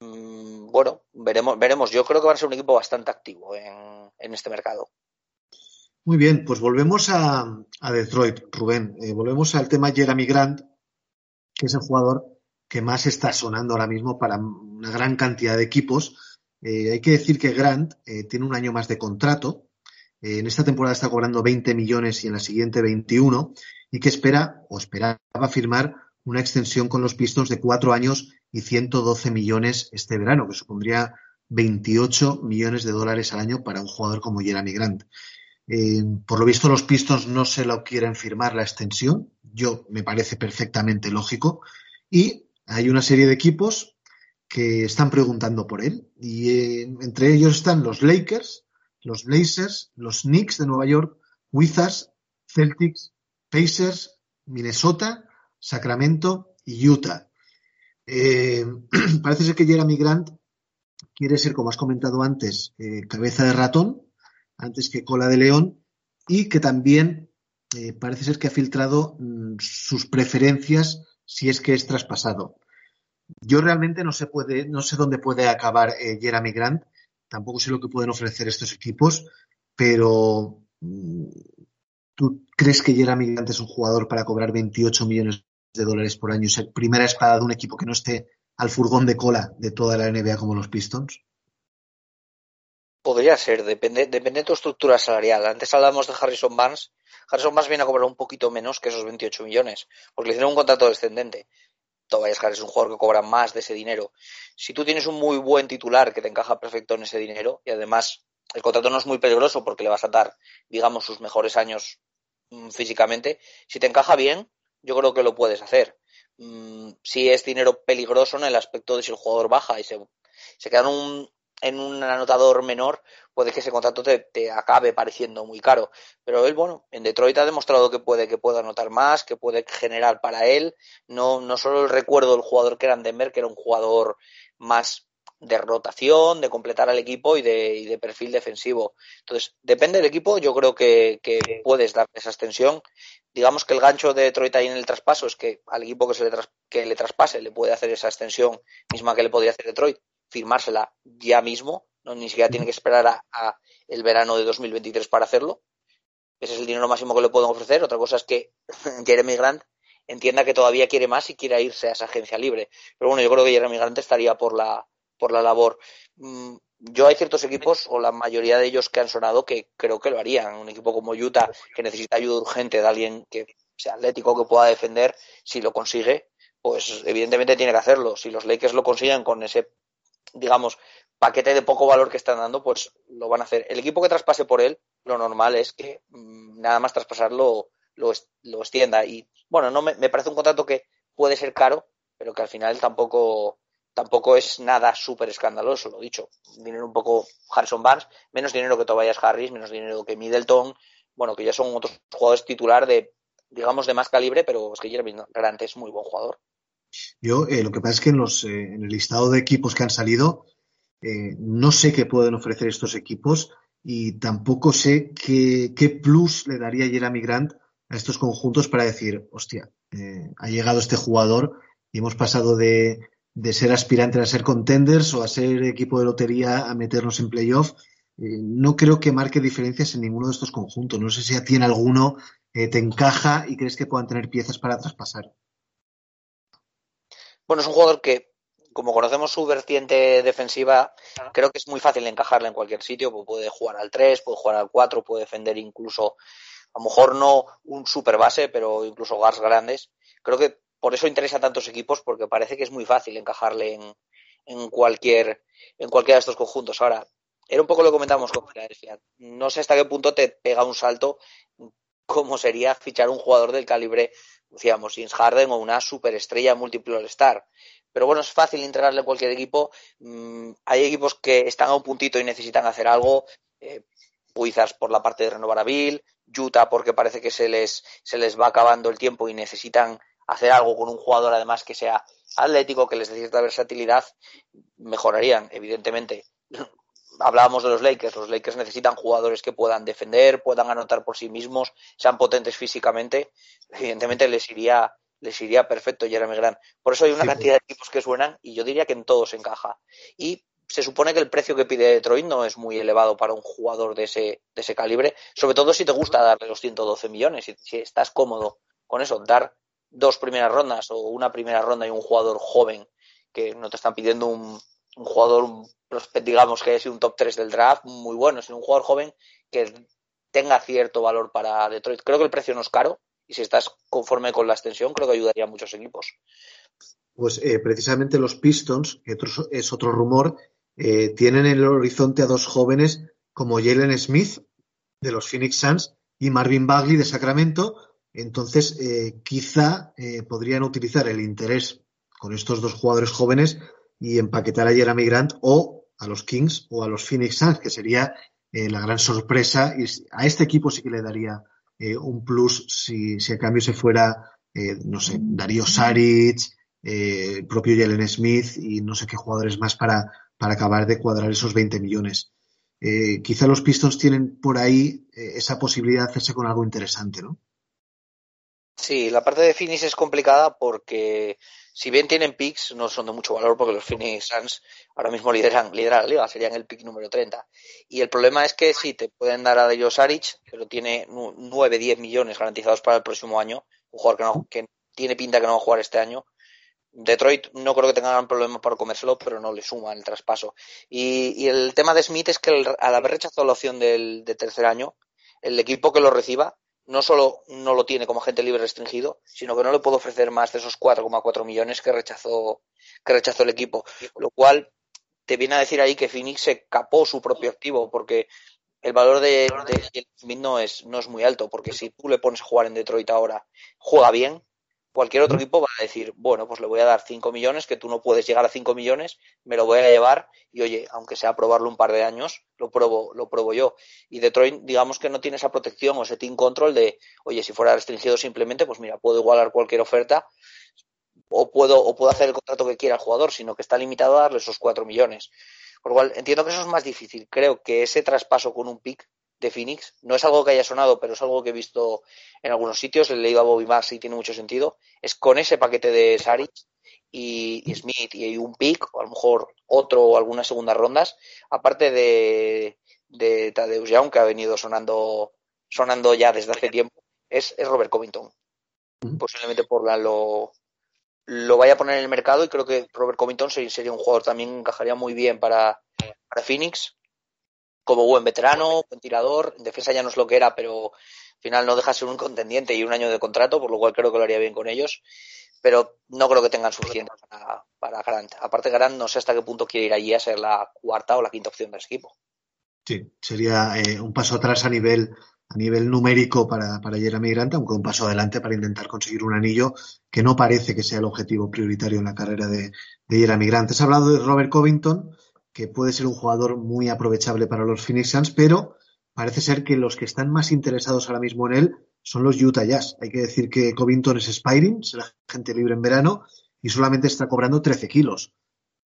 S3: Mm, bueno, veremos, veremos. Yo creo que van a ser un equipo bastante activo en, en este mercado.
S2: Muy bien, pues volvemos a, a Detroit, Rubén. Eh, volvemos al tema Jeremy Grant, que es el jugador que más está sonando ahora mismo para una gran cantidad de equipos. Eh, hay que decir que Grant eh, tiene un año más de contrato, en esta temporada está cobrando 20 millones y en la siguiente 21 y que espera o esperaba firmar una extensión con los Pistons de cuatro años y 112 millones este verano, que supondría 28 millones de dólares al año para un jugador como Jeremy Grant. Eh, por lo visto, los Pistons no se lo quieren firmar la extensión. Yo me parece perfectamente lógico. Y hay una serie de equipos que están preguntando por él. Y eh, entre ellos están los Lakers, los Blazers, los Knicks de Nueva York, Wizards, Celtics, Pacers, Minnesota, Sacramento y Utah. Eh, <clears throat> parece ser que Jeremy Grant quiere ser, como has comentado antes, eh, cabeza de ratón antes que cola de león y que también eh, parece ser que ha filtrado mm, sus preferencias si es que es traspasado. Yo realmente no sé, puede, no sé dónde puede acabar Jeremy Grant tampoco sé lo que pueden ofrecer estos equipos, pero mm, ¿tú crees que Jeremy Grant es un jugador para cobrar 28 millones de dólares por año ser primera espada de un equipo que no esté al furgón de cola de toda la NBA como los Pistons?
S3: Podría ser, depende, depende de tu estructura salarial. Antes hablábamos de Harrison Barnes. Harrison Barnes viene a cobrar un poquito menos que esos 28 millones, porque le hicieron un contrato descendente. Tobias Harris es un jugador que cobra más de ese dinero. Si tú tienes un muy buen titular que te encaja perfecto en ese dinero y además el contrato no es muy peligroso porque le vas a dar, digamos, sus mejores años mm, físicamente, si te encaja bien, yo creo que lo puedes hacer. Mm, si es dinero peligroso en el aspecto de si el jugador baja y se, se queda en un, en un anotador menor, puede que ese contrato te, acabe pareciendo muy caro. Pero él, bueno, en Detroit ha demostrado que puede, que puede anotar más, que puede generar para él. No, no solo el recuerdo del jugador que era en Denver, que era un jugador más de rotación, de completar al equipo y de, de perfil defensivo. Entonces, depende del equipo, yo creo que, puedes dar esa extensión. Digamos que el gancho de Detroit ahí en el traspaso es que al equipo que, se le, que le traspase le puede hacer esa extensión misma que le podía hacer Detroit firmársela ya mismo, no ni siquiera tiene que esperar a, el verano de 2023 para hacerlo. Ese es el dinero máximo que le pueden ofrecer. Otra cosa es que <laughs> Jeremy Grant entienda que todavía quiere más y quiera irse a esa agencia libre. Pero bueno, yo creo que Jeremy Grant estaría por la, por la labor. Mm, yo hay ciertos equipos, o la mayoría de ellos que han sonado, que creo que lo harían. Un equipo como Utah, que necesita ayuda urgente de alguien que sea atlético, que pueda defender, si lo consigue, pues evidentemente tiene que hacerlo. Si los Lakers lo consiguen con ese digamos, paquete de poco valor que están dando, pues lo van a hacer. El equipo que traspase por él, lo normal es que mm, nada más traspasarlo lo, lo extienda. Y bueno, no me, parece un contrato que puede ser caro, pero que al final tampoco, tampoco es nada súper escandaloso, lo dicho. Dinero un poco Harrison Barnes, menos dinero que Tobias Harris, menos dinero que Middleton, bueno, que ya son otros jugadores titular de, digamos, de más calibre, pero es que Jeremy Grant es muy buen jugador.
S2: Yo eh, lo que pasa es que en, los, eh, en el listado de equipos que han salido, eh, no sé qué pueden ofrecer estos equipos y tampoco sé qué, plus le daría Jeremy Grant a estos conjuntos para decir, hostia, ha llegado este jugador y hemos pasado de, de ser aspirantes a ser contenders o a ser equipo de lotería a meternos en playoff. no creo que marque diferencias en ninguno de estos conjuntos. No sé si a ti en alguno te encaja y crees que puedan tener piezas para traspasar.
S3: Bueno, es un jugador que, como conocemos su vertiente defensiva, creo que es muy fácil encajarle en cualquier sitio. Pues puede jugar al 3, puede jugar al 4, puede defender incluso, a lo mejor no un super base, pero incluso guards grandes. Creo que por eso interesa a tantos equipos, porque parece que es muy fácil encajarle en, en cualquier en cualquiera de estos conjuntos. Ahora, era un poco lo que comentábamos con Filadelfia. No sé hasta qué punto te pega un salto como sería fichar un jugador del calibre decíamos, James Harden o una superestrella múltiple All-Star. Pero bueno, es fácil integrarle en cualquier equipo. Mm, hay equipos que están a un puntito y necesitan hacer algo. Eh, por la parte de renovar a Bill, Utah porque parece que se les, se les va acabando el tiempo y necesitan hacer algo con un jugador además que sea atlético, que les dé cierta versatilidad, mejorarían, evidentemente hablábamos de los Lakers, los Lakers necesitan jugadores que puedan defender, puedan anotar por sí mismos, sean potentes físicamente, evidentemente les iría les iría perfecto Jeremy Grant. Por eso hay una cantidad de equipos que suenan y yo diría que en todos encaja. Y se supone que el precio que pide Detroit no es muy elevado para un jugador de ese, de ese calibre, sobre todo si te gusta darle los 112 millones, si, si estás cómodo con eso, dar dos primeras rondas o una primera ronda y un jugador joven que no te están pidiendo un, un jugador, digamos que es un top 3 del draft muy bueno, sino un jugador joven que tenga cierto valor para Detroit. Creo que el precio no es caro y si estás conforme con la extensión, creo que ayudaría a muchos equipos.
S2: Pues eh, precisamente los Pistons, que es otro rumor, eh, tienen en el horizonte a dos jóvenes como Jalen Smith de los Phoenix Suns y Marvin Bagley de Sacramento. Entonces, eh, quizá podrían utilizar el interés con estos dos jugadores jóvenes y empaquetar a Jeremy Grant o a los Kings o a los Phoenix Suns, que sería eh, la gran sorpresa. Y a este equipo sí que le daría eh, un plus si, si, a cambio se fuera, eh, no sé, Darío Saric, el propio Jalen Smith y no sé qué jugadores más para, para acabar de cuadrar esos 20 millones. quizá los Pistons tienen por ahí esa posibilidad de hacerse con algo interesante, ¿no?
S3: Sí, la parte de Phoenix es complicada porque si bien tienen picks, no son de mucho valor porque los Phoenix Suns ahora mismo lideran, lideran la liga, serían el pick número 30. Y el problema es que sí, te pueden dar a Dejo Saric, pero tiene 9, 10 millones garantizados para el próximo año, un jugador que, no, que tiene pinta que no va a jugar este año. Detroit no creo que tenga gran problema para comérselo, pero no le suma el traspaso. Y, el tema de Smith es que al haber rechazado la opción del, de tercer año, el equipo que lo reciba no solo no lo tiene como agente libre restringido, sino que no le puedo ofrecer más de esos 4,4 millones que rechazó, que rechazó el equipo. Lo cual te viene a decir ahí que Phoenix se capó su propio activo, porque el valor de, de Smith no es, no es muy alto, porque si tú le pones a jugar en Detroit ahora, juega bien, cualquier otro equipo va a decir, bueno, pues le voy a dar 5 millones, que tú no puedes llegar a 5 millones, me lo voy a llevar y oye, aunque sea probarlo un par de años, lo pruebo, lo pruebo yo. Y Detroit, digamos que no tiene esa protección o ese team control de, oye, si fuera restringido simplemente, pues mira, puedo igualar cualquier oferta o puedo, o puedo hacer el contrato que quiera el jugador, sino que está limitado a darle esos 4 millones. Por lo cual, entiendo que eso es más difícil. Creo que ese traspaso con un pick de Phoenix. No es algo que haya sonado, pero es algo que he visto en algunos sitios. He leído a Bobby Marks y tiene mucho sentido. Es con ese paquete de Saric y, Smith y un pick, o a lo mejor otro o algunas segundas rondas, aparte de, de Tadeusz Young, que ha venido sonando, sonando ya desde hace tiempo, es, es Robert Covington. Posiblemente por la lo, lo vaya a poner en el mercado y creo que Robert Covington sería un jugador también encajaría muy bien para, para Phoenix como buen veterano, buen tirador. En defensa ya no es lo que era, pero al final no deja de ser un contendiente y un año de contrato, por lo cual creo que lo haría bien con ellos. Pero no creo que tengan suficiente para, para Grant. Aparte, Grant no sé hasta qué punto quiere ir allí a ser la cuarta o la quinta opción del equipo.
S2: Sí, sería eh, un paso atrás a nivel a nivel numérico para, para Jeremy Grant, aunque un paso adelante para intentar conseguir un anillo que no parece que sea el objetivo prioritario en la carrera de, de Jeremy Grant. Has hablado de Robert Covington, que puede ser un jugador muy aprovechable para los Phoenix Suns, pero parece ser que los que están más interesados ahora mismo en él son los Utah Jazz. Hay que decir que Covington es Spiring, será gente libre en verano, y solamente está cobrando 13 kilos.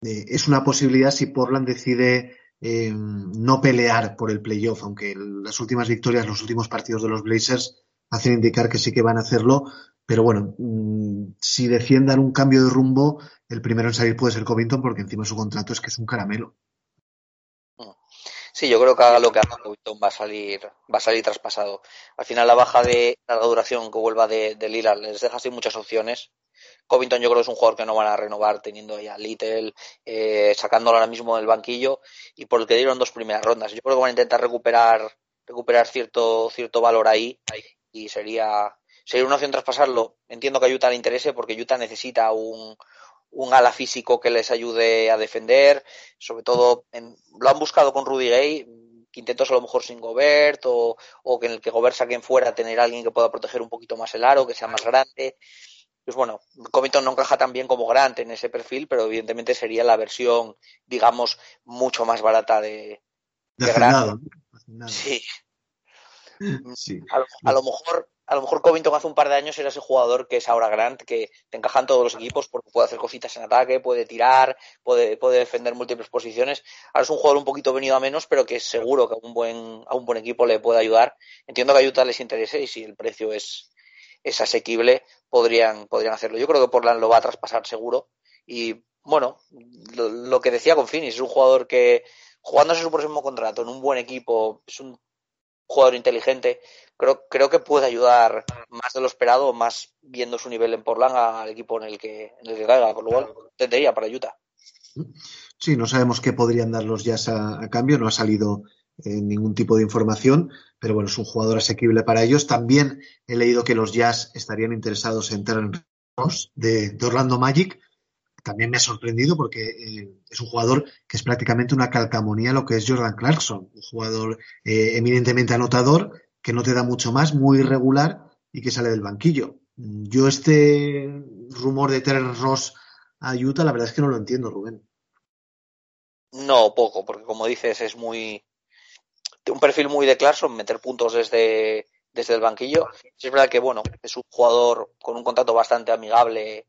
S2: Eh, es una posibilidad si Portland decide eh, no pelear por el playoff, aunque las últimas victorias, los últimos partidos de los Blazers hacen indicar que sí que van a hacerlo. Pero bueno, mm, si defiendan un cambio de rumbo, el primero en salir puede ser Covington porque encima su contrato es que es un caramelo.
S3: Sí, yo creo que haga lo que haga Covington va a salir, va a salir traspasado. Al final la baja de larga duración que vuelva de, de Lillard les deja sin muchas opciones. Covington yo creo que es un jugador que no van a renovar teniendo ya Little, eh, sacándolo ahora mismo del banquillo y por el que dieron dos primeras rondas. Yo creo que van a intentar recuperar, recuperar cierto, cierto valor ahí y sería, sería una opción traspasarlo. Entiendo que a Utah le interese porque Utah necesita un, un ala físico que les ayude a defender, sobre todo en, lo han buscado con Rudy Gay, quintetos a lo mejor sin Gobert o, o que en el que Gobert saquen fuera tener a alguien que pueda proteger un poquito más el aro, que sea más grande. Pues bueno, Covington no encaja tan bien como Grant en ese perfil, pero evidentemente sería la versión, digamos, mucho más barata de,
S2: de, Grant.
S3: Sí. sí. A, lo, a, lo, mejor a lo mejor Covington hace un par de años era ese jugador que es ahora Grant, que te encajan todos los equipos porque puede hacer cositas en ataque, puede tirar, puede, puede defender múltiples posiciones. Ahora es un jugador un poquito venido a menos, pero que seguro que a un buen, a un buen equipo le puede ayudar. Entiendo que a Utah les interese y si el precio es, es asequible, podrían, podrían hacerlo. Yo creo que Portland lo va a traspasar seguro. Y bueno, lo, lo que decía con Finis, es un jugador que jugándose su próximo contrato en un buen equipo, es un jugador inteligente, creo, creo que puede ayudar más de lo esperado, más viendo su nivel en Portland al equipo en el que, en el que caiga, por lo cual tendría para Utah.
S2: Sí, no sabemos qué podrían dar los Jazz a, cambio, no ha salido eh, ningún tipo de información, pero bueno, es un jugador asequible para ellos. También he leído que los Jazz estarían interesados en Terren Ross de, de Orlando Magic, también me ha sorprendido porque eh, es un jugador que es prácticamente una calcamonía lo que es Jordan Clarkson, un jugador eh, eminentemente anotador, que no te da mucho más, muy irregular y que sale del banquillo. Yo este rumor de Terrence Ross a Utah, la verdad es que no lo entiendo, Rubén.
S3: No, poco, porque como dices, es muy un perfil muy de Clarkson, meter puntos desde, desde el banquillo. Es verdad que, bueno, es un jugador con un contrato bastante amigable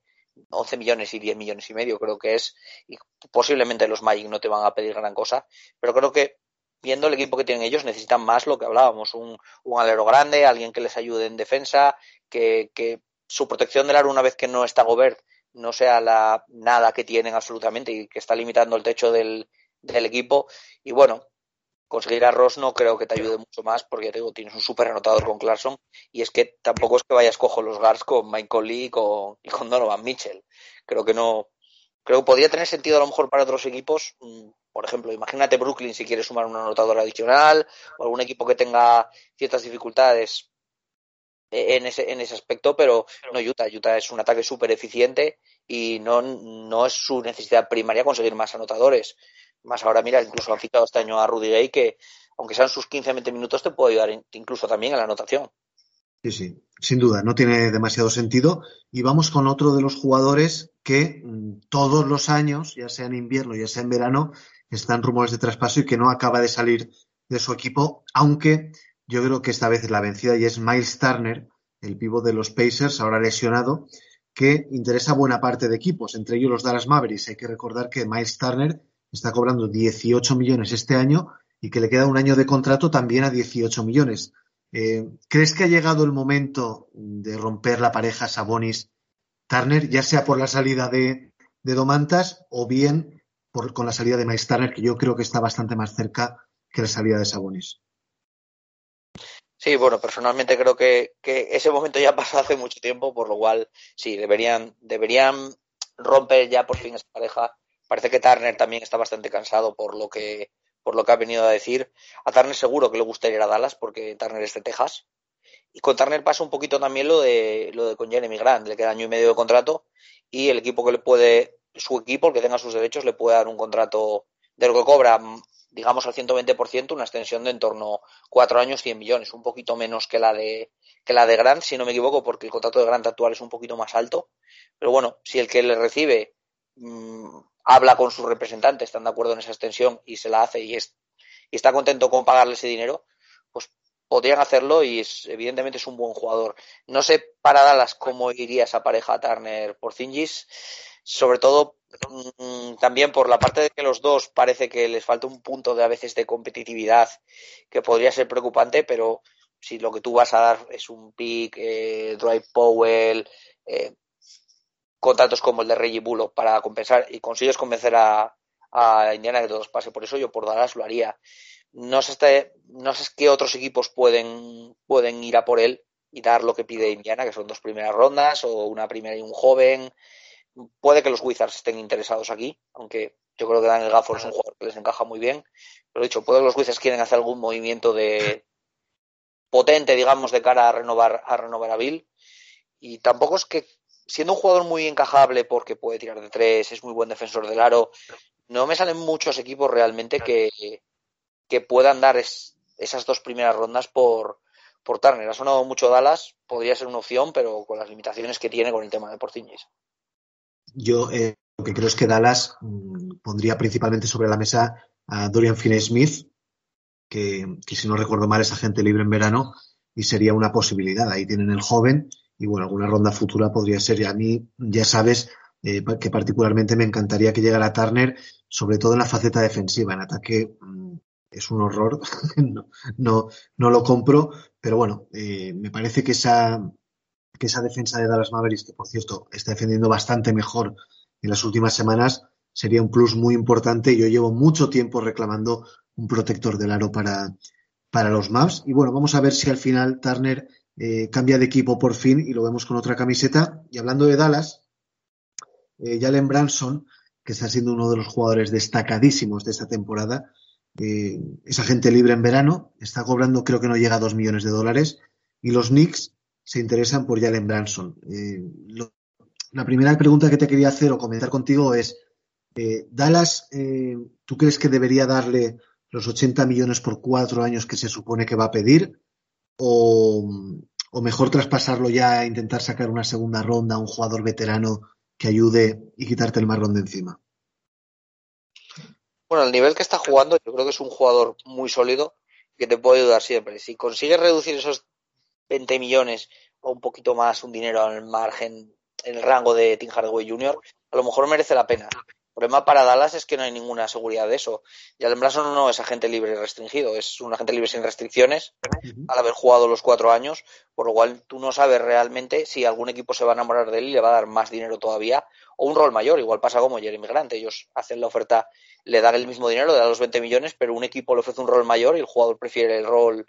S3: 11 millones y 10 millones y medio creo que es, y posiblemente los Magic no te van a pedir gran cosa, pero creo que viendo el equipo que tienen ellos necesitan más lo que hablábamos, un, un alero grande, alguien que les ayude en defensa, que, que su protección del aro una vez que no está Gobert no sea la nada que tienen absolutamente y que está limitando el techo del, del equipo. Y bueno, conseguir a Ross no creo que te ayude mucho más porque te digo, tienes un súper anotador con Clarkson y es que tampoco es que vayas cojo los guards con Michael Lee con, y con Donovan Mitchell. Creo que no, creo que podría tener sentido a lo mejor para otros equipos. Mm, por ejemplo, imagínate Brooklyn si quiere sumar un anotador adicional o algún equipo que tenga ciertas dificultades en ese, en ese aspecto, pero no Utah. Utah es un ataque súper eficiente y no, no es su necesidad primaria conseguir más anotadores. Más ahora, mira, incluso han citado este año a Rudy Gay, que aunque sean sus 15-20 minutos, te puede ayudar incluso también en la anotación.
S2: Sí, sí, sin duda, no tiene demasiado sentido. Y vamos con otro de los jugadores que mm, todos los años, ya sea en invierno, ya sea en verano, están rumores de traspaso y que no acaba de salir de su equipo, aunque yo creo que esta vez es la vencida y es Miles Turner, el pivo de los Pacers, ahora lesionado, que interesa a buena parte de equipos, entre ellos los Dallas Mavericks. Hay que recordar que Miles Turner está cobrando 18 millones este año y que le queda un año de contrato también a 18 millones. Eh, ¿Crees que ha llegado el momento de romper la pareja Sabonis-Turner, ya sea por la salida de, de Domantas o bien por, con la salida de Miles Turner, que yo creo que está bastante más cerca que la salida de Sabonis?
S3: Sí, bueno, personalmente creo que, que ese momento ya pasó hace mucho tiempo, por lo cual sí, deberían, deberían romper ya por fin esa pareja Parece que Turner también está bastante cansado por lo que por lo que ha venido a decir. A Turner seguro que le gustaría ir a Dallas porque Turner es de Texas. Y con Turner pasa un poquito también lo de lo de con Jeremy Grant, le queda año y medio de contrato y el equipo que le puede su equipo, el que tenga sus derechos, le puede dar un contrato de lo que cobra, digamos al 120%, una extensión de en torno a cuatro años, 100 millones, un poquito menos que la de que la de Grant, si no me equivoco, porque el contrato de Grant actual es un poquito más alto. Pero bueno, si el que le recibe mmm, habla con su representante, están de acuerdo en esa extensión y se la hace y, es, y está contento con pagarle ese dinero, pues podrían hacerlo y es, evidentemente es un buen jugador. No sé para Dallas cómo iría esa pareja Turner por Zingis, sobre todo mm, también por la parte de que los dos parece que les falta un punto de a veces de competitividad que podría ser preocupante, pero si lo que tú vas a dar es un pick, eh, Dwight Powell, eh, contratos como el de Reggie Bullock para compensar y consigues convencer a, a Indiana que todos pase por eso, yo por Dallas lo haría. No sé, este, no sé qué otros equipos pueden, pueden ir a por él y dar lo que pide Indiana, que son dos primeras rondas o una primera y un joven. Puede que los Wizards estén interesados aquí, aunque yo creo que Daniel Gafford es un jugador que les encaja muy bien. Pero dicho, puede que los Wizards quieren hacer algún movimiento de potente, digamos, de cara a renovar a renovar a Bill. Y tampoco es que, siendo un jugador muy encajable porque puede tirar de tres, es muy buen defensor del aro, no me salen muchos equipos realmente que, que puedan dar esas dos primeras rondas por, por Turner. Ha sonado mucho Dallas, podría ser una opción, pero con las limitaciones que tiene con el tema de Porciñez.
S2: Yo eh, lo que creo es que Dallas mmm, pondría principalmente sobre la mesa a Dorian Finney-Smith, que, que, si no recuerdo mal es agente libre en verano y sería una posibilidad. Ahí tienen el joven y bueno, alguna ronda futura podría ser. Y a mí, ya sabes, eh, que particularmente me encantaría que llegara Turner, sobre todo en la faceta defensiva. En ataque mmm, es un horror, <laughs> no, no, no, lo compro, pero bueno, eh, me parece que esa, que esa defensa de Dallas Mavericks, que por cierto está defendiendo bastante mejor en las últimas semanas, sería un plus muy importante. Yo llevo mucho tiempo reclamando un protector del aro para, para los Mavs. Y bueno, vamos a ver si al final Turner eh, cambia de equipo por fin y lo vemos con otra camiseta. Y hablando de Dallas, eh, Jalen Branson, que está siendo uno de los jugadores destacadísimos de esta temporada, eh, es agente libre en verano, está cobrando, creo que no llega a dos millones de dólares, y los Knicks se interesan por Jalen Branson. Eh, la primera pregunta que te quería hacer o comentar contigo es, eh, Dallas, ¿tú crees que debería darle los 80 millones por cuatro años que se supone que va a pedir? ¿O, o mejor traspasarlo ya e intentar sacar una segunda ronda a un jugador veterano que ayude y quitarte el marrón de encima?
S3: Bueno, el nivel que está jugando, yo creo que es un jugador muy sólido que te puede ayudar siempre. Si consigues reducir esos 20 millones o un poquito más, un dinero al margen, en el rango de Tim Hardaway Jr., a lo mejor merece la pena. El problema para Dallas es que no hay ninguna seguridad de eso. Y Allen Branson no es agente libre restringido, es un agente libre sin restricciones al haber jugado los cuatro años, por lo cual tú no sabes realmente si algún equipo se va a enamorar de él y le va a dar más dinero todavía o un rol mayor. Igual pasa como Jeremy Grant, ellos hacen la oferta le dan el mismo dinero, le dan los 20 millones, pero un equipo le ofrece un rol mayor y el jugador prefiere el rol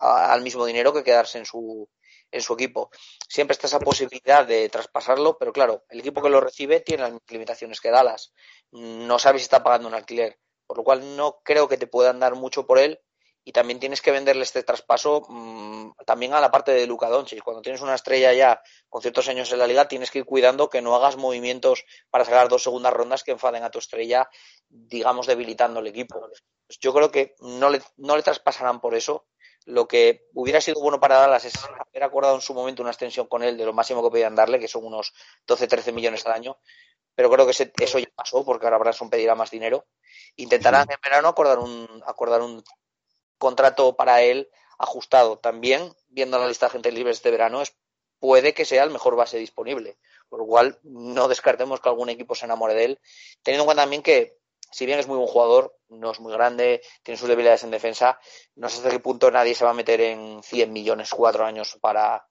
S3: a, al mismo dinero que quedarse en su, en su equipo. Siempre está esa posibilidad de traspasarlo, pero claro, el equipo que lo recibe tiene las limitaciones que Dallas. No sabe si está pagando un alquiler, por lo cual no creo que te puedan dar mucho por él y también tienes que venderle este traspaso mmm, también a la parte de Luka Doncic. Cuando tienes una estrella ya con ciertos años en la liga, tienes que ir cuidando que no hagas movimientos para sacar dos segundas rondas que enfaden a tu estrella, digamos, debilitando el equipo. Pues yo creo que no le, no le traspasarán por eso. Lo que hubiera sido bueno para Dallas es haber acordado en su momento una extensión con él de lo máximo que podían darle, que son unos 12-13 millones al año. Pero creo que ese, eso ya pasó, porque ahora Branson pedirá más dinero. Intentarán en verano acordar un, acordar un contrato para él ajustado. También, viendo la lista de agentes libres de verano, es, puede que sea el mejor base disponible. Por lo cual, no descartemos que algún equipo se enamore de él. Teniendo en cuenta también que, si bien es muy buen jugador, no es muy grande, tiene sus debilidades en defensa, no sé hasta qué punto nadie se va a meter en 100 millones cuatro años para,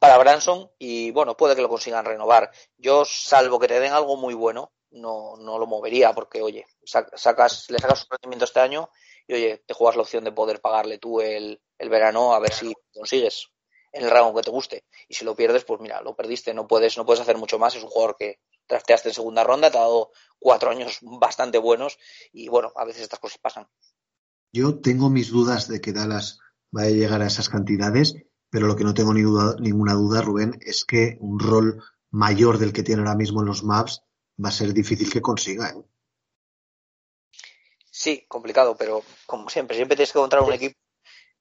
S3: para Branson y bueno, puede que lo consigan renovar. Yo, salvo que te den algo muy bueno, no, no lo movería porque, oye, sacas, le sacas su rendimiento este año y oye, te juegas la opción de poder pagarle tú el, el verano a ver si consigues en el rango que te guste. Y si lo pierdes, pues mira, lo perdiste, no puedes, no puedes hacer mucho más. Es un jugador que drafteaste en segunda ronda, te ha dado cuatro años bastante buenos y bueno, a veces estas cosas pasan.
S2: Yo tengo mis dudas de que Dallas vaya a llegar a esas cantidades, pero lo que no tengo ni duda, ninguna duda, Rubén, es que un rol mayor del que tiene ahora mismo en los maps va a ser difícil que consiga. ¿eh?
S3: Sí, complicado, pero como siempre, siempre tienes que encontrar un equipo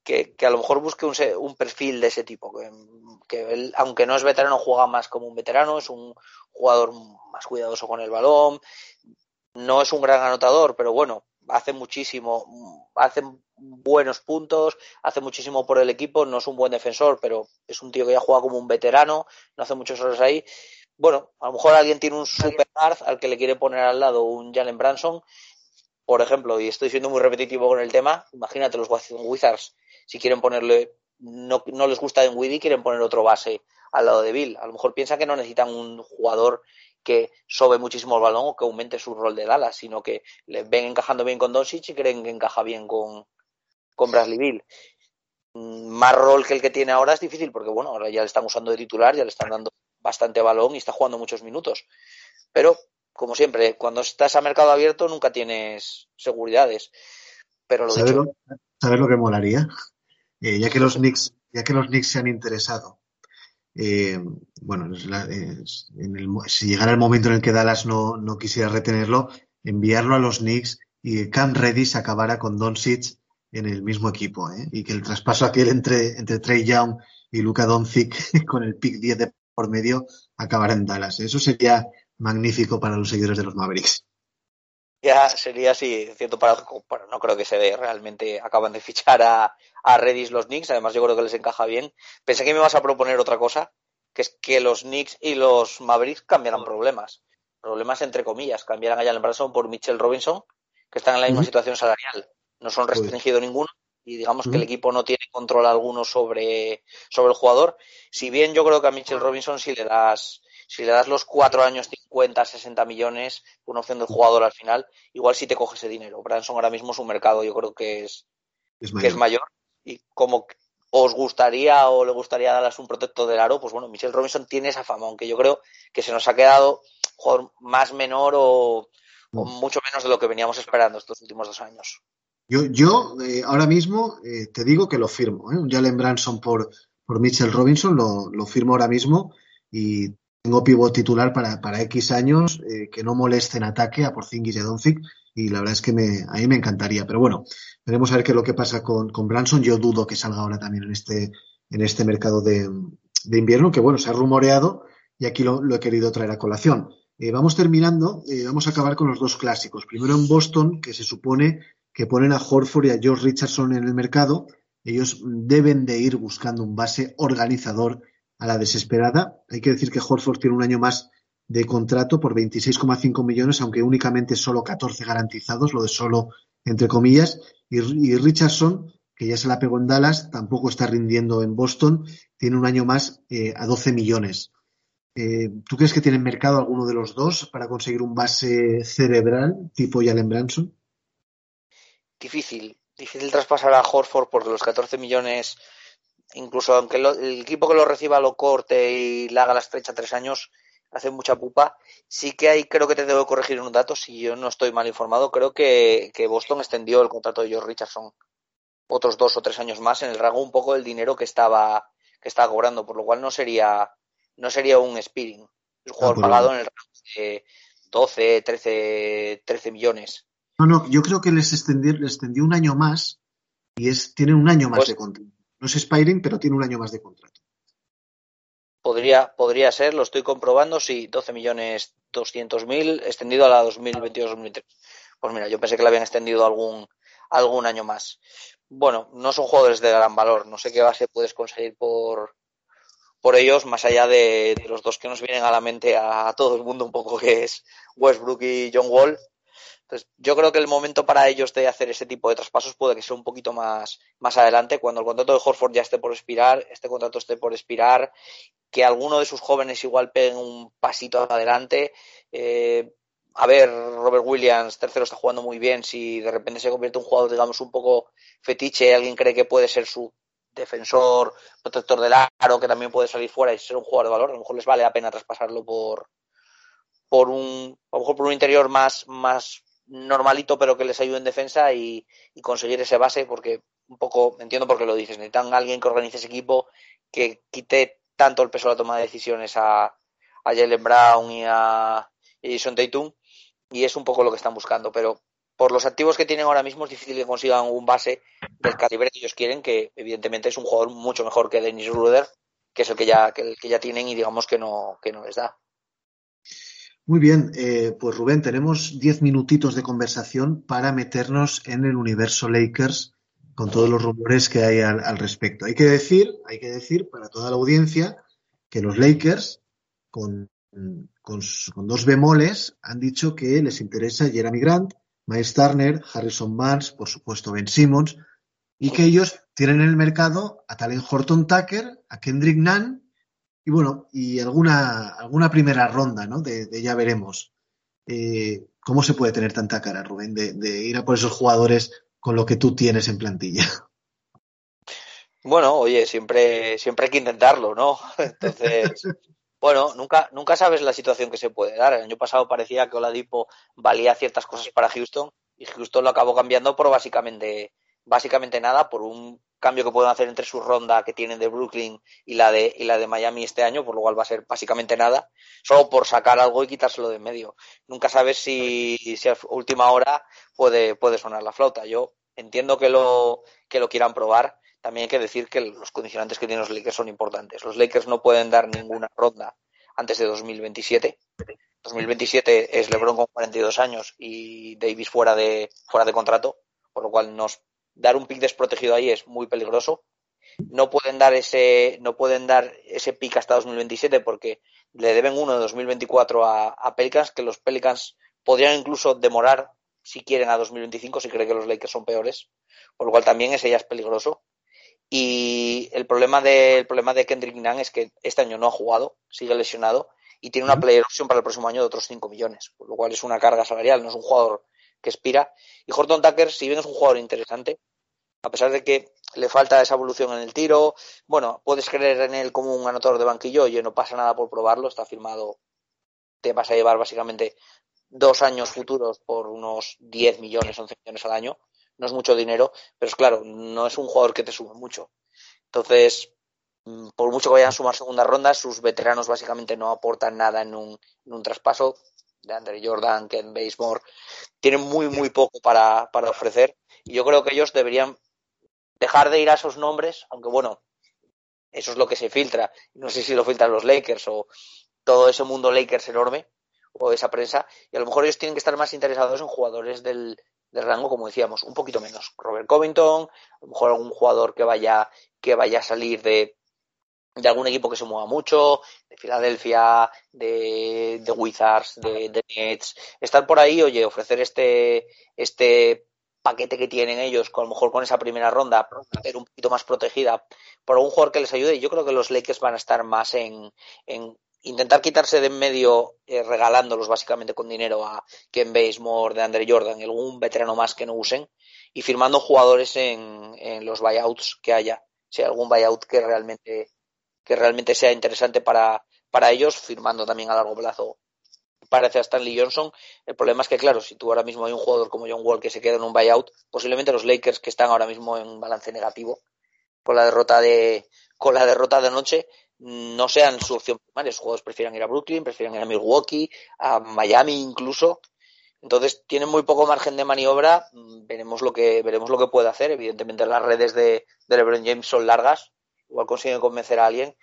S3: que, a lo mejor busque un, un, perfil de ese tipo, que, que él, aunque no es veterano, juega más como un veterano, es un jugador más cuidadoso con el balón, no es un gran anotador, pero bueno, hace muchísimo, hace buenos puntos, hace muchísimo por el equipo, no es un buen defensor, pero es un tío que ya juega como un veterano, no hace muchos errores ahí. Bueno, a lo mejor alguien tiene un super al que le quiere poner al lado un Jalen Branson, por ejemplo, y estoy siendo muy repetitivo con el tema, imagínate los Wizards, si quieren ponerle, no, no les gusta en Widdy, quieren poner otro base al lado de Bill. A lo mejor piensan que no necesitan un jugador que sobe muchísimo el balón o que aumente su rol de Dallas, sino que le ven encajando bien con Doncic y creen que encaja bien con, con Bradley Bill. Mm, más rol que el que tiene ahora es difícil porque, bueno, ahora ya le están usando de titular, ya le están dando bastante balón y está jugando muchos minutos. Pero, como siempre, cuando estás a mercado abierto nunca tienes seguridades. Pero lo
S2: ¿Sabes, lo, ¿sabes lo que molaría? Eh, ya que los Knicks, ya que los Knicks se han interesado eh, bueno, si llegara el momento en el que Dallas no, no, quisiera retenerlo, enviarlo a los Knicks y Cam Redis acabara con Doncic en el mismo equipo ¿eh? y que el traspaso aquel entre, entre Trey Young y Luka Doncic <laughs> con el pick 10 de por medio acabara en Dallas. Eso sería magnífico para los seguidores de los Mavericks.
S3: Ya sería así, cierto para, bueno, no creo que se dé, realmente acaban de fichar a, a Redis los Knicks, además yo creo que les encaja bien. Pensé que me vas a proponer otra cosa, que es que los Knicks y los Mavericks cambiarán problemas. Problemas entre comillas, cambiarán a Jalen Branson por Mitchell Robinson, que están en la misma situación salarial. No son restringidos ninguno y digamos que el equipo no tiene control alguno sobre, sobre el jugador. Si bien yo creo que a Mitchell Robinson si le das si le das los cuatro años 50, 60 millones, una opción del jugador al final, igual si te coge ese dinero. Branson ahora mismo su mercado yo creo que es, que es mayor y como os gustaría o le gustaría darles un protector del aro, pues bueno, Michelle Robinson tiene esa fama, aunque yo creo que se nos ha quedado jugador más menor o, mucho menos de lo que veníamos esperando estos últimos dos años.
S2: Yo, yo eh, ahora mismo eh, te digo que lo firmo, ¿eh? un Jalen Branson por, por Mitchell Robinson, lo, lo, firmo ahora mismo y tengo pivot titular para, para X años eh, que no moleste en ataque a Porzingis y a Doncic y la verdad es que me, a mí me encantaría. Pero bueno, veremos a ver qué es lo que pasa con, con Branson. Yo dudo que salga ahora también en este, en este mercado de, de invierno, que bueno, se ha rumoreado y aquí lo, he querido traer a colación. Eh, vamos terminando, eh, vamos a acabar con los dos clásicos. Primero en Boston, que se supone que ponen a Horford y a George Richardson en el mercado. Ellos deben de ir buscando un base organizador a la desesperada. Hay que decir que Horford tiene un año más de contrato por 26,5 millones, aunque únicamente solo 14 garantizados, lo de solo entre comillas, y, Richardson, que ya se la pegó en Dallas, tampoco está rindiendo en Boston, tiene un año más eh, a 12 millones. Eh, ¿Tú crees que tienen mercado alguno de los dos para conseguir un base cerebral tipo Jalen Branson?
S3: Difícil, difícil traspasar a Horford porque los 14 millones, incluso aunque el equipo que lo reciba lo corte y le haga la estrecha tres años, hace mucha pupa. Sí que hay, creo que te debo corregir un dato, si yo no estoy mal informado, creo que, que Boston extendió el contrato de George Richardson otros dos o tres años más en el rango un poco del dinero que estaba, que estaba cobrando, por lo cual no sería, no sería un speeding. Es un jugador ah, pagado en el rango de 12, 13, 13 millones.
S2: No, no, yo creo que les extendió, les extendió un año más y es, tiene un año más pues de contrato. No es Spiring, pero tiene un año más de contrato.
S3: Podría, podría ser, lo estoy comprobando, sí, 12 millones 200 mil extendido a la 2022-2023. Pues mira, yo pensé que le habían extendido algún, algún año más. Bueno, no son jugadores de gran valor, no sé qué base puedes conseguir por, por ellos, más allá de los dos que nos vienen a la mente a todo el mundo un poco, que es Westbrook y John Wall. Entonces, yo creo que el momento para ellos de hacer ese tipo de traspasos puede que sea un poquito más, más adelante, cuando el contrato de Horford ya esté por expirar, este contrato esté por expirar, que alguno de sus jóvenes igual peguen un pasito adelante. Eh, a ver, Robert Williams, tercero, está jugando muy bien. Si de repente se convierte en un jugador, digamos, un poco fetiche, alguien cree que puede ser su defensor, protector del aro, que también puede salir fuera y ser un jugador de valor, a lo mejor les vale la pena traspasarlo por, por un, a lo mejor por un interior más, más normalito, pero que les ayude en defensa y, conseguir ese base, porque un poco, entiendo por qué lo dices, necesitan alguien que organice ese equipo, que quite tanto el peso de la toma de decisiones a, a Jalen Brown y a Jason Tatum, y es un poco lo que están buscando, pero por los activos que tienen ahora mismo es difícil que consigan un base del calibre que ellos quieren, que evidentemente es un jugador mucho mejor que Dennis Ruder, que es el que ya, que, el que ya tienen y digamos que no, que no les da.
S2: Muy bien, eh, pues Rubén, tenemos diez minutitos de conversación para meternos en el universo Lakers con todos los rumores que hay al, respecto. Hay que decir, hay que decir para toda la audiencia que los Lakers, con, con, con dos bemoles, han dicho que les interesa Jeremy Grant, Miles Turner, Harrison Barnes, por supuesto Ben Simmons, y que ellos tienen en el mercado a Talen Horton Tucker, a Kendrick Nunn, y bueno, y alguna, alguna primera ronda, ¿no? De, de ya veremos. Eh, ¿Cómo se puede tener tanta cara, Rubén, de, de ir a por esos jugadores con lo que tú tienes en plantilla?
S3: Bueno, oye, siempre, siempre hay que intentarlo, ¿no? <laughs> Entonces, bueno, nunca, nunca sabes la situación que se puede dar. El año pasado parecía que Oladipo valía ciertas cosas para Houston y Houston lo acabó cambiando por básicamente, básicamente nada, por un cambio que pueden hacer entre su ronda que tienen de Brooklyn y la de, y la de Miami este año, por lo cual va a ser básicamente nada, solo por sacar algo y quitárselo de en medio. Nunca sabes si, si a última hora puede, puede sonar la flauta. Yo entiendo que lo, que lo quieran probar. También hay que decir que los condicionantes que tienen los Lakers son importantes. Los Lakers no pueden dar ninguna ronda antes de 2027. 2027 es LeBron con 42 años y Davis fuera de, fuera de contrato, por lo cual nos dar un pick desprotegido ahí es muy peligroso. No pueden dar ese, no pueden dar ese pick hasta 2027 porque le deben uno de 2024 a, a Pelicans, que los Pelicans podrían incluso demorar si quieren a 2025 si creen que los Lakers son peores, por lo cual también ese ya es peligroso. Y el problema de, el problema de Kendrick Nunn es que este año no ha jugado, sigue lesionado y tiene una player option para el próximo año de otros 5 millones, por lo cual es una carga salarial, no es un jugador que expira. Y Horton Tucker, si bien es un jugador interesante, a pesar de que le falta esa evolución en el tiro, bueno, puedes creer en él como un anotador de banquillo, oye, no pasa nada por probarlo, está firmado, te vas a llevar básicamente dos años futuros por unos 10 millones, 11 millones al año. No es mucho dinero, pero es claro, no es un jugador que te sume mucho. Entonces, mm, por mucho que vayan a sumar segunda ronda, sus veteranos básicamente no aportan nada en un, en un traspaso. De Andre Jordan, Ken Basemore, tienen muy, muy poco para, para ofrecer. Y yo creo que ellos deberían dejar de ir a esos nombres, aunque bueno, eso es lo que se filtra. No sé si lo filtran los Lakers o todo ese mundo Lakers enorme o esa prensa. Y a lo mejor ellos tienen que estar más interesados en jugadores del, del rango, como decíamos, un poquito menos. Robert Covington, a lo mejor algún jugador que vaya, que vaya a salir de, de algún equipo que se mueva mucho, de Filadelfia, de, de Wizards, de, Nets, estar por ahí, oye, ofrecer este, este paquete que tienen ellos, con, a lo mejor con esa primera ronda, pero un poquito más protegida, por algún jugador que les ayude. Yo creo que los Lakers van a estar más en, en intentar quitarse de en medio eh, regalándolos básicamente con dinero a Ken Basemore, de Andre Jordan algún veterano más que no usen y firmando jugadores en, en los buyouts que haya, si hay algún buyout que realmente que realmente sea interesante para, para ellos, firmando también a largo plazo parece a Stanley Johnson. El problema es que, claro, si tú ahora mismo hay un jugador como John Wall que se queda en un buyout, posiblemente los Lakers que están ahora mismo en balance negativo con la derrota de con la derrota de anoche no sean su opción primaria. Los jugadores prefieren ir a Brooklyn, prefieren ir a Milwaukee, a Miami incluso. Entonces tienen muy poco margen de maniobra. Veremos lo que veremos lo que puede hacer. Evidentemente las redes de, de LeBron James son largas. Igual consiguen convencer a alguien,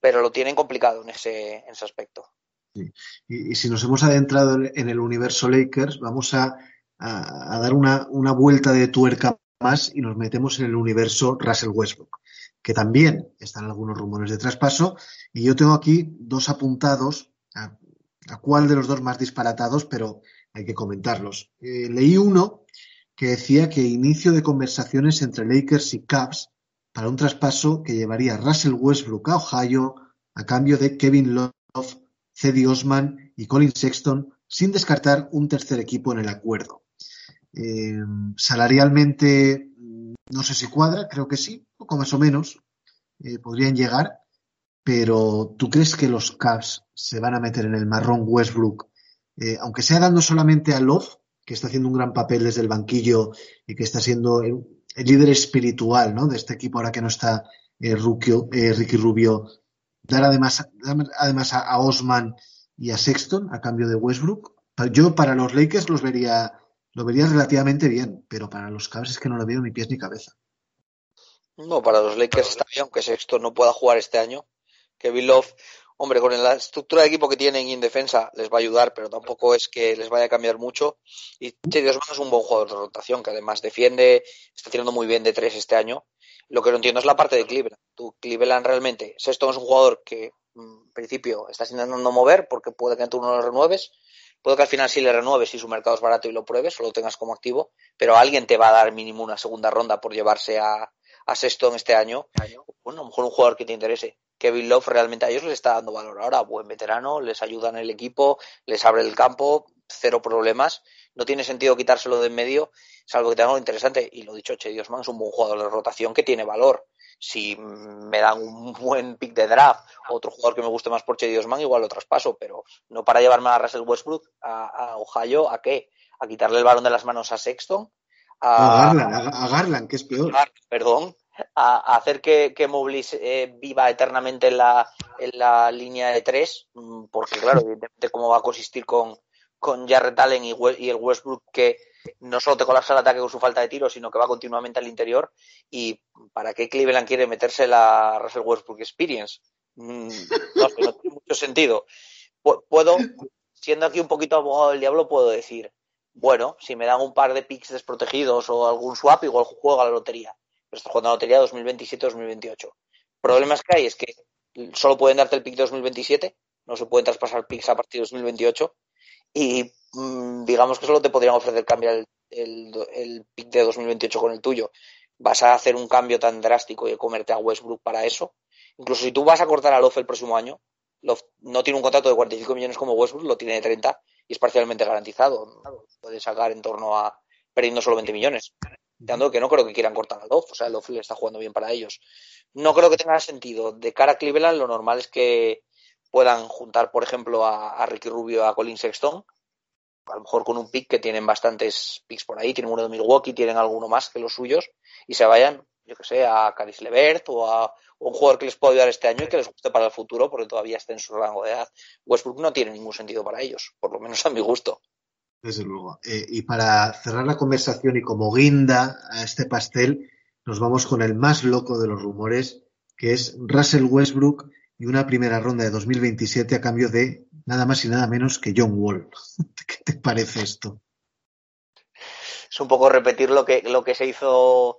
S3: pero lo tienen complicado en ese, en ese aspecto.
S2: Y, si nos hemos adentrado en el universo Lakers, vamos a, a, a dar una, una vuelta de tuerca más y nos metemos en el universo Russell Westbrook que también están algunos rumores de traspaso. Y yo tengo aquí dos apuntados, a, a cuál de los dos más disparatados, pero hay que comentarlos. Eh, leí uno que decía que inicio de conversaciones entre Lakers y Cavs para un traspaso que llevaría a Russell Westbrook a Ohio a cambio de Kevin Love, Cedi Osman y Colin Sexton, sin descartar un tercer equipo en el acuerdo. Eh, salarialmente no sé si cuadra, creo que sí, poco más o menos, eh, podrían llegar, pero ¿tú crees que los Cavs se van a meter en el marrón Westbrook, eh, aunque sea dando solamente a Love, que está haciendo un gran papel desde el banquillo y que está siendo el, líder espiritual ¿no? de este equipo ahora que no está eh, Rubio, eh, Ricky Rubio, dar además, además a, a Osman y a Sexton a cambio de Westbrook? Yo para los Lakers los vería lo vería relativamente bien, pero para los Cavs es que no lo veo ni pies ni cabeza.
S3: No, para los Lakers está bien, aunque Sexto no pueda jugar este año. Kevin Love, Hombre, con la estructura de equipo que tienen y en defensa les va a ayudar, pero tampoco es que les vaya a cambiar mucho. Y Chedi Osman es un buen jugador de rotación, que además defiende, está tirando muy bien de tres este año. Lo que no entiendo es la parte de Cleveland. Tú, Cleveland realmente, Sexton es un jugador que mm, en principio estás intentando mover porque puede que tú no lo renueves, puede que al final sí le renueves si su mercado es barato y lo pruebes o lo tengas como activo, pero alguien te va a dar mínimo una segunda ronda por llevarse a, a Sexton este año. Bueno, a lo mejor un jugador que te interese. Kevin Love realmente a ellos les está dando valor ahora, buen veterano, les ayuda en el equipo, les abre el campo, cero problemas. No tiene sentido quitárselo de en medio, salvo que tenga algo interesante. Y lo dicho, Che Diosman es un buen jugador de rotación que tiene valor. Si me dan un <laughs> buen pick de draft, otro jugador que me guste más por Che Diosman, igual lo traspaso, pero no para llevarme a Russell Westbrook, a, a Ohio, ¿a qué? ¿A quitarle el balón de las manos a Sexton?
S2: A, a Garland, a, Garland, que es peor.
S3: Perdón, a, hacer que, que eh, viva eternamente en la, en la línea de tres, mm, porque claro, evidentemente cómo va a consistir con, con Jarrett Allen y, el Westbrook que no solo te colapsa el ataque con su falta de tiro, sino que va continuamente al interior. ¿Y para qué Cleveland quiere meterse la Russell Westbrook Experience? Mm, no no tiene mucho sentido. Puedo, siendo aquí un poquito abogado del diablo, puedo decir, bueno, si me dan un par de picks desprotegidos o algún swap, igual juego a la lotería pero está jugando la lotería 2027-2028. Problemas que hay es que solo pueden darte el pick de 2027, no se pueden traspasar picks a partir de 2028 y mmm, digamos que solo te podrían ofrecer cambiar el, el, el, pick de 2028 con el tuyo. Vas a hacer un cambio tan drástico y comerte a Westbrook para eso. Incluso si tú vas a cortar a Love el próximo año, Love no tiene un contrato de 45 millones como Westbrook, lo tiene de 30 y es parcialmente garantizado. Puede sacar en torno a perdiendo solo 20 millones dando que no creo que quieran cortar a Love, o sea, Love le está jugando bien para ellos. No creo que tenga sentido. De cara a Cleveland, lo normal es que puedan juntar, por ejemplo, a, Ricky Rubio, a Colin Sexton, a lo mejor con un pick que tienen bastantes picks por ahí, tienen uno de Milwaukee, tienen alguno más que los suyos, y se vayan, yo que sé, a Caris Levert o a un jugador que les pueda ayudar este año y que les guste para el futuro porque todavía esté en su rango de edad. Westbrook no tiene ningún sentido para ellos, por lo menos a mi gusto.
S2: Desde luego. Eh, y para cerrar la conversación y como guinda a este pastel, nos vamos con el más loco de los rumores, que es Russell Westbrook y una primera ronda de 2027 a cambio de nada más y nada menos que John Wall. <laughs> ¿Qué te parece esto?
S3: Es un poco repetir lo que, lo que se hizo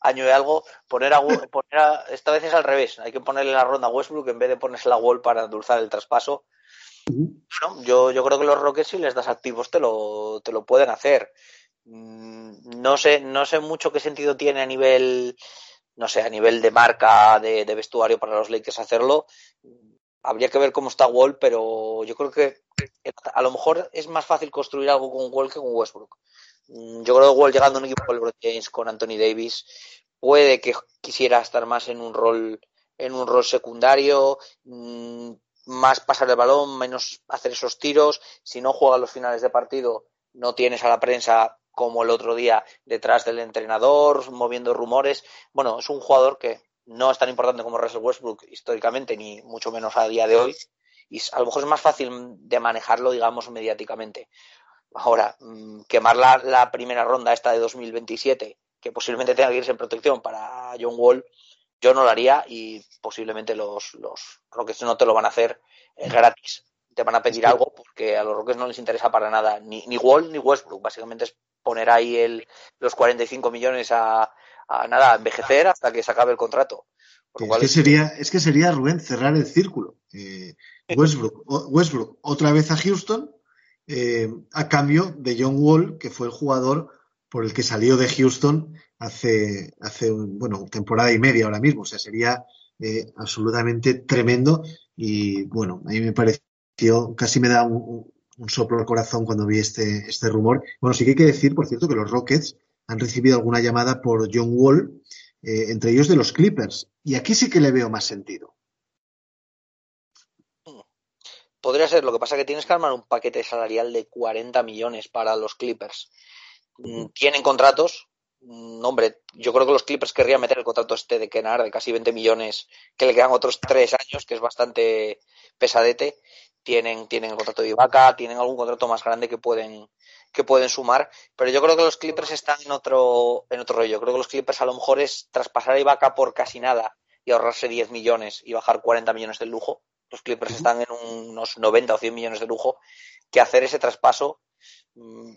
S3: año y algo, poner a, poner a, esta vez es al revés, hay que ponerle la ronda a Westbrook en vez de ponerse la Wall para endulzar el traspaso bueno, yo, yo creo que los Rockets si les das activos te lo, te lo pueden hacer. Mm, no sé, no sé mucho qué sentido tiene a nivel, no sé, a nivel de marca, de, vestuario para los Lakers hacerlo. Habría que ver cómo está Wall, pero yo creo que a lo mejor es más fácil construir algo con Wall que con Westbrook. Mm, yo creo que Wall llegando a un equipo LeBron James, con Anthony Davis, puede que quisiera estar más en un rol en un rol secundario, mm, más pasar el balón, menos hacer esos tiros. Si no juega los finales de partido, no tienes a la prensa como el otro día detrás del entrenador, moviendo rumores. Bueno, es un jugador que no es tan importante como Russell Westbrook históricamente, ni mucho menos a día de hoy. Y a lo mejor es más fácil de manejarlo, digamos, mediáticamente. Ahora, mm, quemar la, la primera ronda esta de 2027, que posiblemente tenga que irse en protección para John Wall, yo no lo haría y posiblemente los, los Rockets no te lo van a hacer eh, gratis. Te van a pedir algo porque a los Rockets no les interesa para nada ni, ni Wall ni Westbrook. Básicamente es poner ahí el, los 45 millones a, a nada, a envejecer hasta que se acabe el contrato.
S2: Es que, sería, es que sería, Rubén, cerrar el círculo. Eh, Westbrook, Westbrook, otra vez a Houston, eh, a cambio de John Wall, que fue el jugador por el que salió de Houston hace, hace bueno, temporada y media ahora mismo. O sea, sería eh, absolutamente tremendo. Y bueno, a mí me pareció, casi me da un, un, soplo al corazón cuando vi este, este rumor. Bueno, sí que hay que decir, por cierto, que los Rockets han recibido alguna llamada por John Wall, eh, entre ellos de los Clippers. Y aquí sí que le veo más sentido.
S3: Podría ser, lo que pasa es que tienes que armar un paquete salarial de 40 millones para los Clippers. Tienen contratos, hombre, yo creo que los Clippers querrían meter el contrato este de Kenar de casi 20 millones, que le quedan otros tres años, que es bastante pesadete. Tienen, tienen el contrato de Ibaka, tienen algún contrato más grande que pueden, que pueden sumar, pero yo creo que los Clippers están en otro, en otro rollo. Creo que los Clippers a lo mejor es traspasar a Ibaka por casi nada y ahorrarse 10 millones y bajar 40 millones del lujo, Los Clippers están en unos 90 o 100 millones de lujo, que hacer ese traspaso, mm,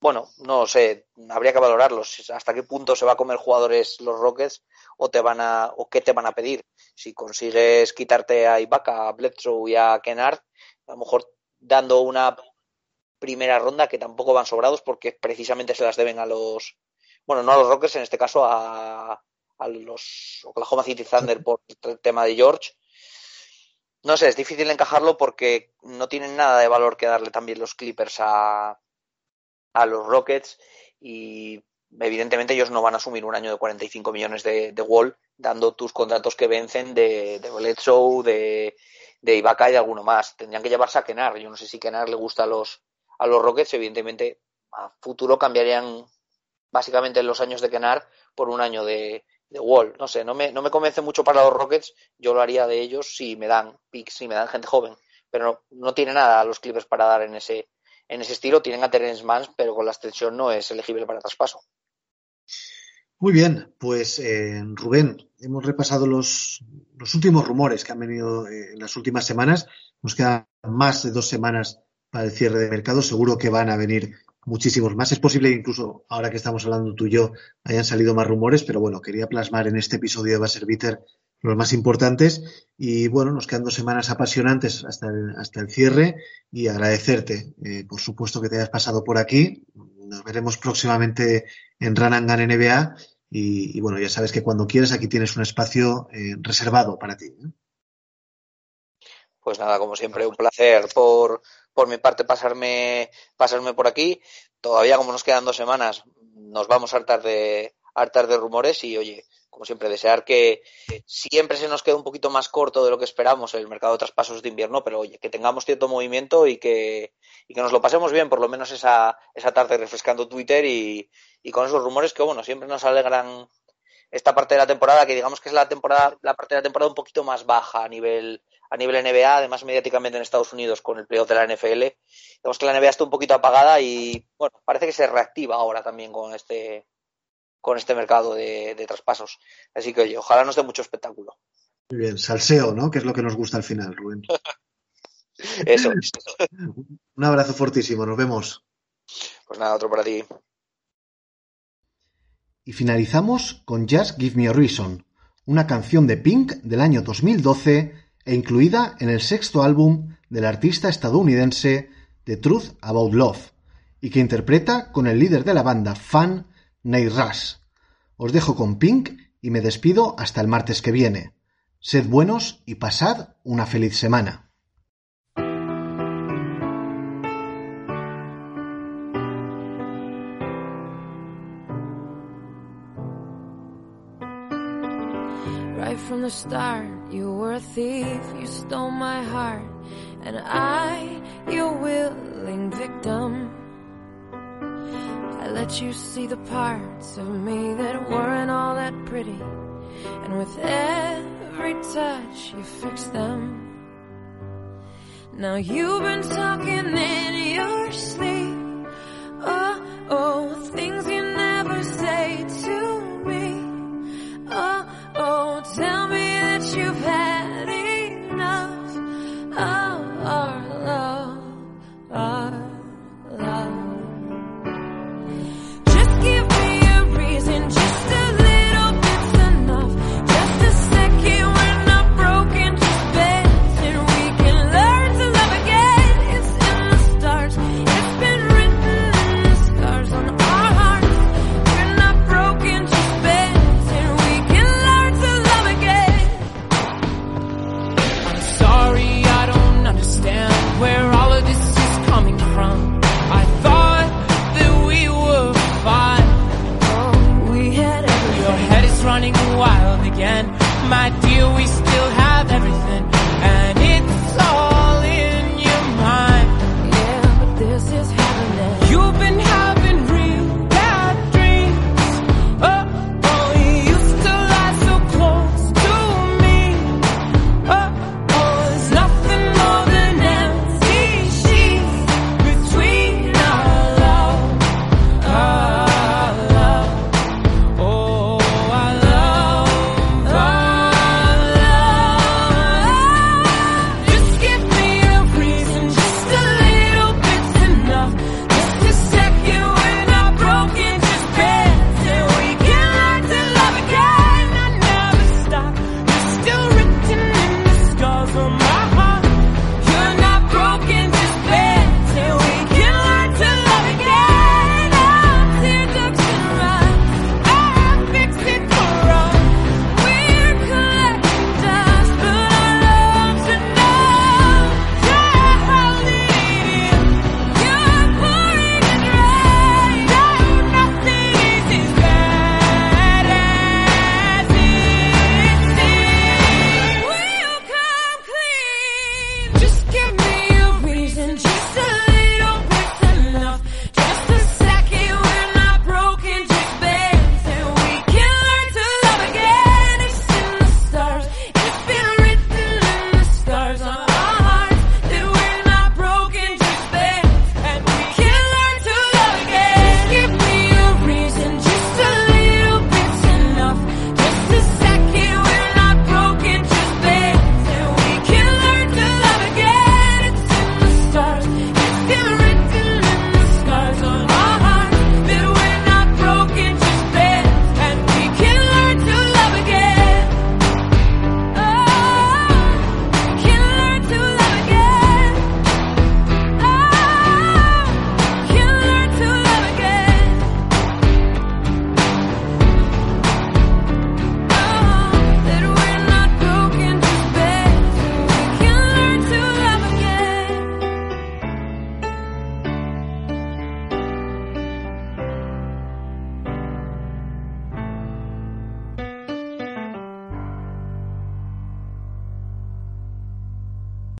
S3: bueno, no sé, habría que valorarlos. Hasta qué punto se va a comer jugadores los Rockets o te van a, o qué te van a pedir. Si consigues quitarte a Ibaka, a Bledsoe y a Kennard, a lo mejor dando una primera ronda que tampoco van sobrados porque precisamente se las deben a los, bueno, no a los Rockets, en este caso a, a los Oklahoma City Thunder por el tema de George. No sé, es difícil encajarlo porque no tienen nada de valor que darle también los Clippers a, a los Rockets y evidentemente ellos no van a asumir un año de 45 millones de, de Wall dando tus contratos que vencen de, de Bledsoe, de, de Ibaka y de alguno más. Tendrían que llevarse a Kenar. Yo no sé si Kenar le gusta a los, a los Rockets. Evidentemente, a futuro cambiarían básicamente los años de Kenar por un año de, Wall. No sé, no me, no me convence mucho para los Rockets. Yo lo haría de ellos si me dan picks, si me dan gente joven. Pero no, no tiene nada a los Clippers para dar en ese, en ese estilo. Tienen a Terence Mann, pero con la extensión no es elegible para traspaso.
S2: Muy bien, pues eh, Rubén, hemos repasado los, los, últimos rumores que han venido eh, en las últimas semanas. Nos quedan más de dos semanas para el cierre de mercado. Seguro que van a venir muchísimos más. Es posible incluso ahora que estamos hablando tú y yo hayan salido más rumores, pero bueno, quería plasmar en este episodio de Baser Bitter los más importantes. Y bueno, nos quedan dos semanas apasionantes hasta el, hasta el cierre y agradecerte, eh, por supuesto, que te hayas pasado por aquí. Nos veremos próximamente en Ranangan NBA. Y, y, bueno, ya sabes que cuando quieras aquí tienes un espacio eh, reservado para ti. ¿eh?
S3: Pues nada, como siempre, un placer por, por mi parte pasarme, pasarme por aquí. Todavía como nos quedan dos semanas, nos vamos a hartar de, hartar de rumores y oye, como siempre, desear que siempre se nos quede un poquito más corto de lo que esperamos el mercado de traspasos de invierno, pero oye, que tengamos cierto movimiento y que, y que nos lo pasemos bien, por lo menos esa, esa tarde refrescando Twitter y, y con esos rumores que, bueno, siempre nos alegran esta parte de la temporada, que digamos que es la temporada, la parte de la temporada un poquito más baja a nivel, a nivel NBA, además mediáticamente en Estados Unidos con el playoff de la NFL. Digamos que la NBA está un poquito apagada y bueno, parece que se reactiva ahora también con este con este mercado de, de traspasos. Así que oye, ojalá nos dé mucho espectáculo.
S2: Muy bien, salseo, ¿no? Que es lo que nos gusta al final, Rubén. <laughs>
S3: Eso. <laughs>
S2: Un abrazo fortísimo, nos vemos.
S3: Pues nada, otro para ti.
S2: Y finalizamos con Just Give Me a Reason, una canción de Pink del año 2012 e incluida en el sexto álbum del artista estadounidense The Truth About Love, y que interpreta con el líder de la banda Fan, Rush. Os dejo con Pink y me despido hasta el martes que viene. Sed buenos y pasad una feliz semana.
S4: Right from the start, you were a thief, you stole my heart, and I, your willing victim. Let you see the parts of me that weren't all that pretty, and with every touch, you fixed them. Now you've been talking in your sleep, oh, oh, things you